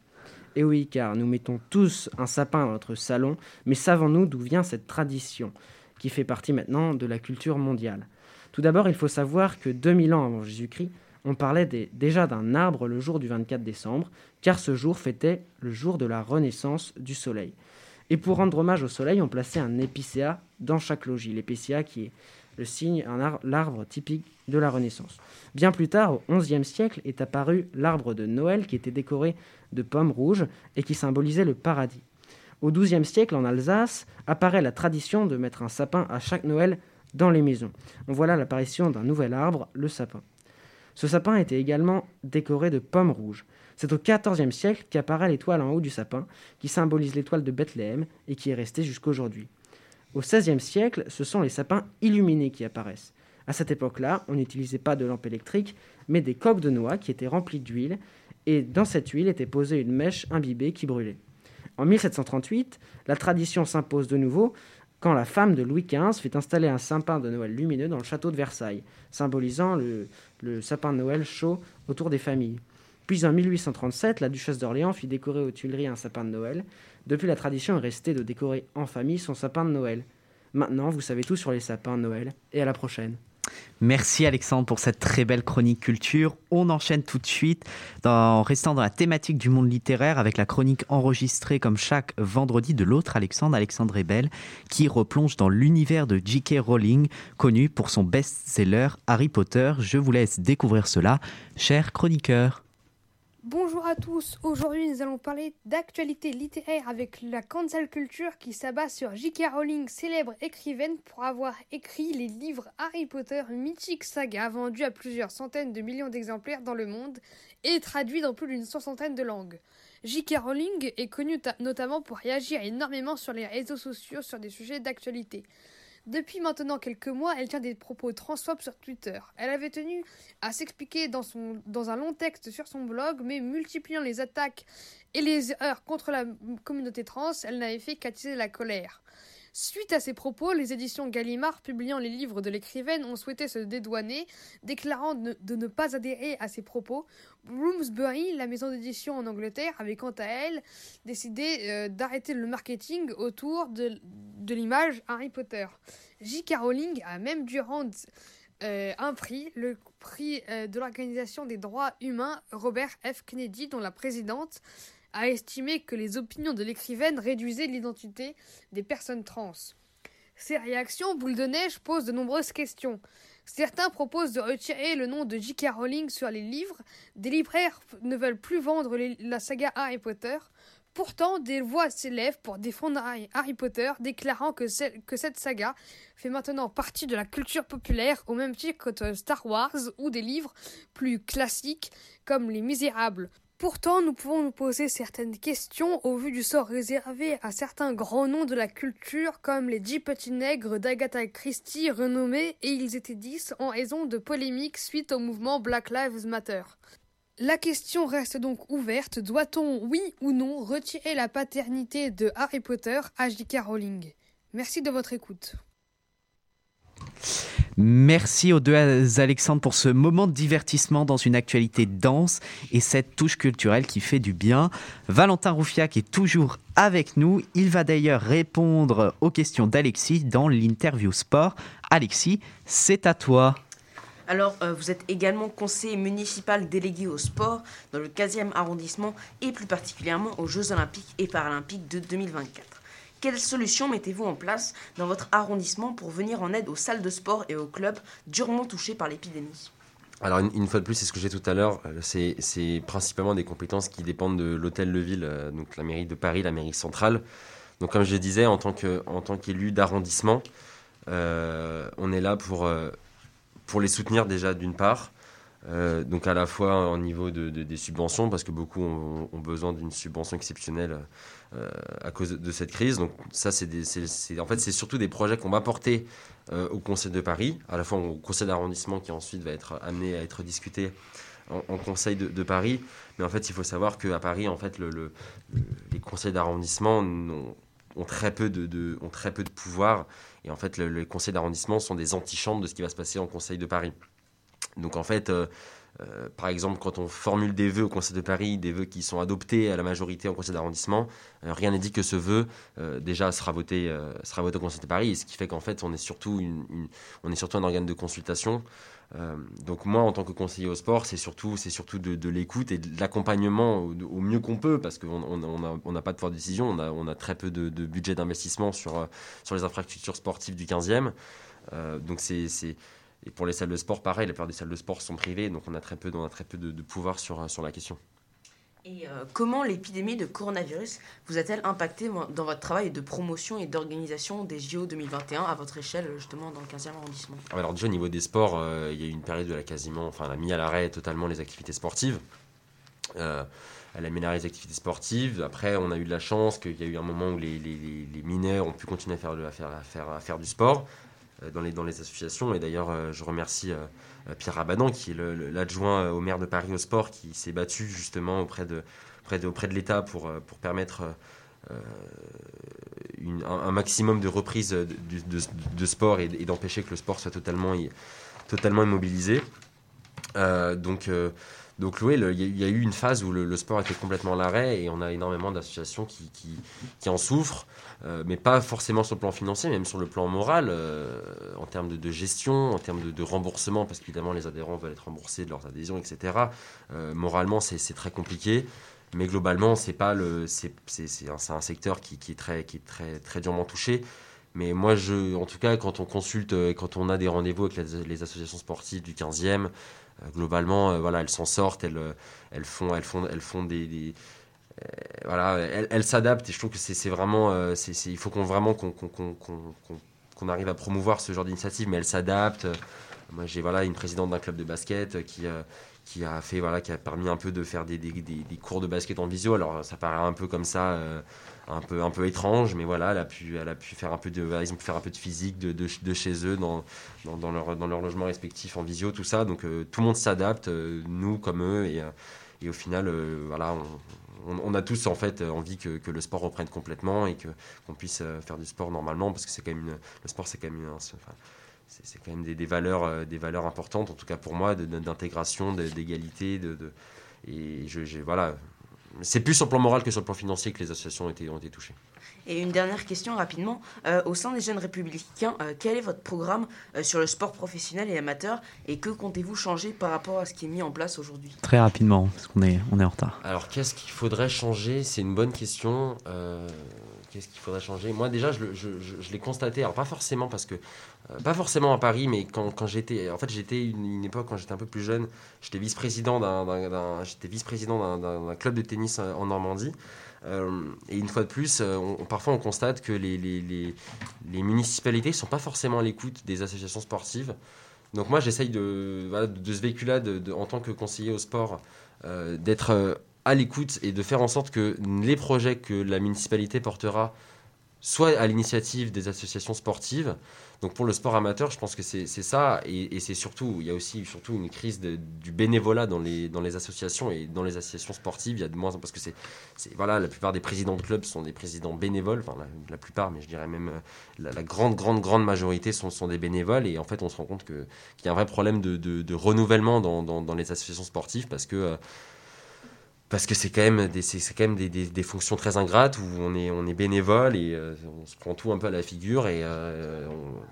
Et eh oui, car nous mettons tous un sapin dans notre salon, mais savons-nous d'où vient cette tradition, qui fait partie maintenant de la culture mondiale? Tout d'abord, il faut savoir que 2000 ans avant Jésus-Christ, on parlait déjà d'un arbre le jour du 24 décembre, car ce jour fêtait le jour de la renaissance du soleil. Et pour rendre hommage au soleil, on plaçait un épicéa dans chaque logis. L'épicéa qui est le signe, l'arbre typique de la Renaissance. Bien plus tard, au XIe siècle, est apparu l'arbre de Noël qui était décoré de pommes rouges et qui symbolisait le paradis. Au XIIe siècle, en Alsace, apparaît la tradition de mettre un sapin à chaque Noël dans les maisons. On voit là l'apparition d'un nouvel arbre, le sapin. Ce sapin était également décoré de pommes rouges. C'est au XIVe siècle qu'apparaît l'étoile en haut du sapin, qui symbolise l'étoile de Bethléem et qui est restée jusqu'aujourd'hui. Au XVIe siècle, ce sont les sapins illuminés qui apparaissent. À cette époque-là, on n'utilisait pas de lampes électriques, mais des coques de noix qui étaient remplies d'huile, et dans cette huile était posée une mèche imbibée qui brûlait. En 1738, la tradition s'impose de nouveau quand la femme de Louis XV fait installer un sapin de Noël lumineux dans le château de Versailles, symbolisant le, le sapin de Noël chaud autour des familles. Puis en 1837, la duchesse d'Orléans fit décorer aux Tuileries un sapin de Noël. Depuis, la tradition est restée de décorer en famille son sapin de Noël. Maintenant, vous savez tout sur les sapins de Noël, et à la prochaine. Merci Alexandre pour cette très belle chronique culture. On enchaîne tout de suite en restant dans la thématique du monde littéraire avec la chronique enregistrée comme chaque vendredi de l'autre Alexandre, Alexandre Ebel, qui replonge dans l'univers de J.K. Rowling, connu pour son best-seller Harry Potter. Je vous laisse découvrir cela, cher chroniqueur. Bonjour à tous, aujourd'hui nous allons parler d'actualité littéraire avec la cancel culture qui s'abat sur J.K. Rowling, célèbre écrivaine pour avoir écrit les livres Harry Potter mythique saga vendus à plusieurs centaines de millions d'exemplaires dans le monde et traduits dans plus d'une soixantaine de langues. J.K. Rowling est connue notamment pour réagir énormément sur les réseaux sociaux sur des sujets d'actualité. Depuis maintenant quelques mois, elle tient des propos transphobes sur Twitter. Elle avait tenu à s'expliquer dans, dans un long texte sur son blog, mais multipliant les attaques et les erreurs contre la communauté trans, elle n'avait fait qu'attiser la colère. Suite à ces propos, les éditions Gallimard, publiant les livres de l'écrivaine, ont souhaité se dédouaner, déclarant de ne pas adhérer à ces propos. Bloomsbury, la maison d'édition en Angleterre, avait quant à elle décidé euh, d'arrêter le marketing autour de, l'image Harry Potter. J.K. Rowling a même rendre euh, un prix, le prix euh, de l'Organisation des droits humains Robert F. Kennedy, dont la présidente a estimé que les opinions de l'écrivaine réduisaient l'identité des personnes trans. Ces réactions, boule de neige, posent de nombreuses questions. Certains proposent de retirer le nom de J.K. Rowling sur les livres, des libraires ne veulent plus vendre la saga Harry Potter. Pourtant, des voix s'élèvent pour défendre Harry Potter, déclarant que, que, cette saga fait maintenant partie de la culture populaire au même titre que Star Wars ou des livres plus classiques comme Les Misérables. Pourtant, nous pouvons nous poser certaines questions au vu du sort réservé à certains grands noms de la culture comme les dix petits nègres d'Agatha Christie renommés et ils étaient dix en raison de polémiques suite au mouvement Black Lives Matter. La question reste donc ouverte, doit-on, oui ou non, retirer la paternité de Harry Potter à J.K. Rowling Merci de votre écoute. Merci aux deux Alexandre pour ce moment de divertissement dans une actualité dense et cette touche culturelle qui fait du bien. Valentin Roufiac est toujours avec nous. Il va d'ailleurs répondre aux questions d'Alexis dans l'interview sport. Alexis, c'est à toi. Alors, euh, vous êtes également conseiller municipal délégué au sport dans le 15e arrondissement et plus particulièrement aux Jeux olympiques et paralympiques de 2024. Quelles solutions mettez-vous en place dans votre arrondissement pour venir en aide aux salles de sport et aux clubs durement touchés par l'épidémie? Alors une, fois de plus, c'est ce que j'ai tout à l'heure, euh, c'est principalement des compétences qui dépendent de l'hôtel de ville, euh, donc la mairie de Paris, la mairie centrale. Donc comme je disais, en tant qu'élu d'arrondissement, euh, on est là pour, les soutenir déjà d'une part, donc à la fois au niveau de, des subventions, parce que beaucoup ont besoin d'une subvention exceptionnelle euh, à cause de cette crise. Donc ça, c'est en fait c'est surtout des projets qu'on va porter euh, au Conseil de Paris, à la fois au Conseil d'arrondissement qui ensuite va être amené à être discuté en, Conseil de, Paris. Mais en fait, il faut savoir qu'à Paris, en fait, le, les conseils d'arrondissement ont, très peu de, ont très peu de pouvoir. Et en fait, les conseils d'arrondissement sont des antichambres de ce qui va se passer en Conseil de Paris. Donc en fait, euh, par exemple, quand on formule des vœux au Conseil de Paris, des vœux qui sont adoptés à la majorité au Conseil d'arrondissement, rien n'est dit que ce vœu déjà sera voté, sera voté au Conseil de Paris, ce qui fait qu'en fait on est surtout, on est surtout un organe de consultation. Euh, donc moi, en tant que conseiller au sport, c'est surtout, surtout de, l'écoute et de l'accompagnement au, mieux qu'on peut, parce qu'on n'a on pas de pouvoir de décision, on a, on a très peu de, budget d'investissement sur, euh, sur les infrastructures sportives du 15e. Euh, donc c'est, et pour les salles de sport, pareil, la plupart des salles de sport sont privées, donc on a très peu, on a très peu de, pouvoir sur, sur la question. Et euh, comment l'épidémie de coronavirus vous a-t-elle impacté dans votre travail de promotion et d'organisation des JO 2021 à votre échelle, justement, dans le 15e arrondissement? Ah, Alors, déjà, au niveau des sports, euh, il y a eu une période où elle a quasiment, enfin, elle a mis à l'arrêt totalement les activités sportives. Euh, elle a mis à l'arrêt les activités sportives. Après, on a eu de la chance qu'il y a eu un moment où les, mineurs ont pu continuer à faire, à faire, à faire, à faire du sport dans les, dans les associations. Et d'ailleurs, je remercie euh, Pierre Rabadan, qui est l'adjoint au maire de Paris au sport, qui s'est battu justement auprès de, auprès auprès de l'État pour, euh, pour permettre euh, un, maximum de reprise de, de, sport et, d'empêcher que le sport soit totalement, totalement immobilisé. donc, donc oui, il y, a eu une phase où le, sport était complètement à l'arrêt et on a énormément d'associations qui, qui, en souffrent. Euh, mais pas forcément sur le plan financier, même sur le plan moral, euh, en termes de, gestion, en termes de, remboursement, parce qu'évidemment les adhérents veulent être remboursés de leurs adhésions, etc. Euh, moralement, c'est très compliqué. Mais globalement, c'est pas le, un, un, secteur qui, qui, est très, qui est très, très durement touché. Mais moi, je, en tout cas, quand on consulte, quand on a des rendez-vous avec les, associations sportives du 15e, globalement, voilà, elles s'en sortent, elles, elles, font, elles, font, elles font des euh, voilà, elle, s'adapte et je trouve que c'est vraiment, euh, il faut qu'on vraiment qu'on arrive à promouvoir ce genre d'initiative, mais elle s'adapte. Moi, j'ai voilà une présidente d'un club de basket qui euh, qui a fait voilà qui a permis un peu de faire des, des, des, cours de basket en visio. Alors ça paraît un peu comme ça. Un peu un peu étrange mais voilà elle a pu elle a pu faire un peu de ils ont pu faire un peu de physique de, de, de chez eux dans, dans, dans, leur dans leur logement respectif en visio tout ça. Donc tout le monde s'adapte nous comme eux et, et au final voilà on, on, a tous en fait envie que, le sport reprenne complètement et que qu'on puisse euh, faire du sport normalement parce que c'est quand même le sport c'est quand même c'est quand même des, valeurs euh, des valeurs importantes en tout cas pour moi d'intégration d'égalité de, et je, voilà c'est plus sur le plan moral que sur le plan financier que les associations ont été, ont été touchées. Et une dernière question rapidement. Euh, au sein des jeunes républicains, euh, quel est votre programme euh, sur le sport professionnel et amateur? Et que comptez-vous changer par rapport à ce qui est mis en place aujourd'hui? Très rapidement, parce qu'on est, on est en retard. Alors qu'est-ce qu'il faudrait changer? C'est une bonne question. Qu'est-ce qu'il faudrait changer Moi déjà, je, l'ai constaté, alors pas forcément parce que, pas forcément à Paris, mais quand, j'étais, en fait j'étais une, époque quand j'étais un peu plus jeune, j'étais vice-président d'un, d'un club de tennis en Normandie. Euh, et une fois de plus, euh, parfois on constate que les, municipalités ne sont pas forcément à l'écoute des associations sportives. Donc moi j'essaye de, de ce véhicule-là, de, en tant que conseiller au sport, euh, d'être à l'écoute et de faire en sorte que les projets que la municipalité portera soient à l'initiative des associations sportives donc pour le sport amateur, je pense que c'est ça, et, c'est surtout, il y a aussi surtout une crise du bénévolat dans les, associations et dans les associations sportives. Il y a de moins en parce que c'est voilà, la plupart des présidents de clubs sont des présidents bénévoles, enfin la, plupart, mais je dirais même euh, la, grande grande grande majorité sont, des bénévoles, et en fait on se rend compte qu'il y a un vrai problème de, renouvellement dans, les associations sportives parce que euh, parce que c'est quand même des c'est quand même des, des, fonctions très ingrates où on est on est bénévole et euh, on se prend tout un peu à la figure et euh,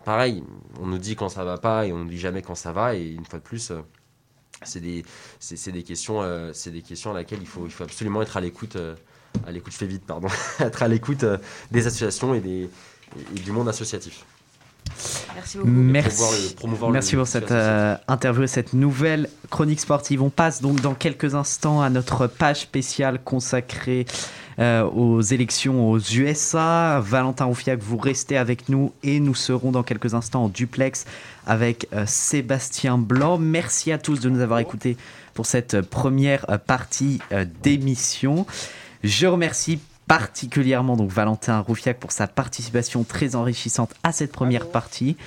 pareil on nous dit quand ça va pas et on ne dit jamais quand ça va et une fois de plus euh, c'est des c'est des questions c'est des questions à laquelle il faut il faut absolument être à l'écoute à l'écoute je vite pardon être à l'écoute des associations et des et du monde associatif Merci beaucoup. Merci, pour cette euh, interview et cette nouvelle chronique sportive. On passe donc dans quelques instants à notre page spéciale consacrée euh, aux élections aux USA. Valentin Roufiac, vous restez avec nous et nous serons dans quelques instants en duplex avec euh, Sébastien Blanc. Merci à tous de nous avoir écoutés pour cette première partie d'émission. Je remercie particulièrement donc Valentin Roufiac pour sa participation très enrichissante à cette première partie.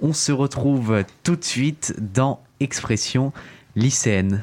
On se retrouve tout de suite dans Expression lycéenne.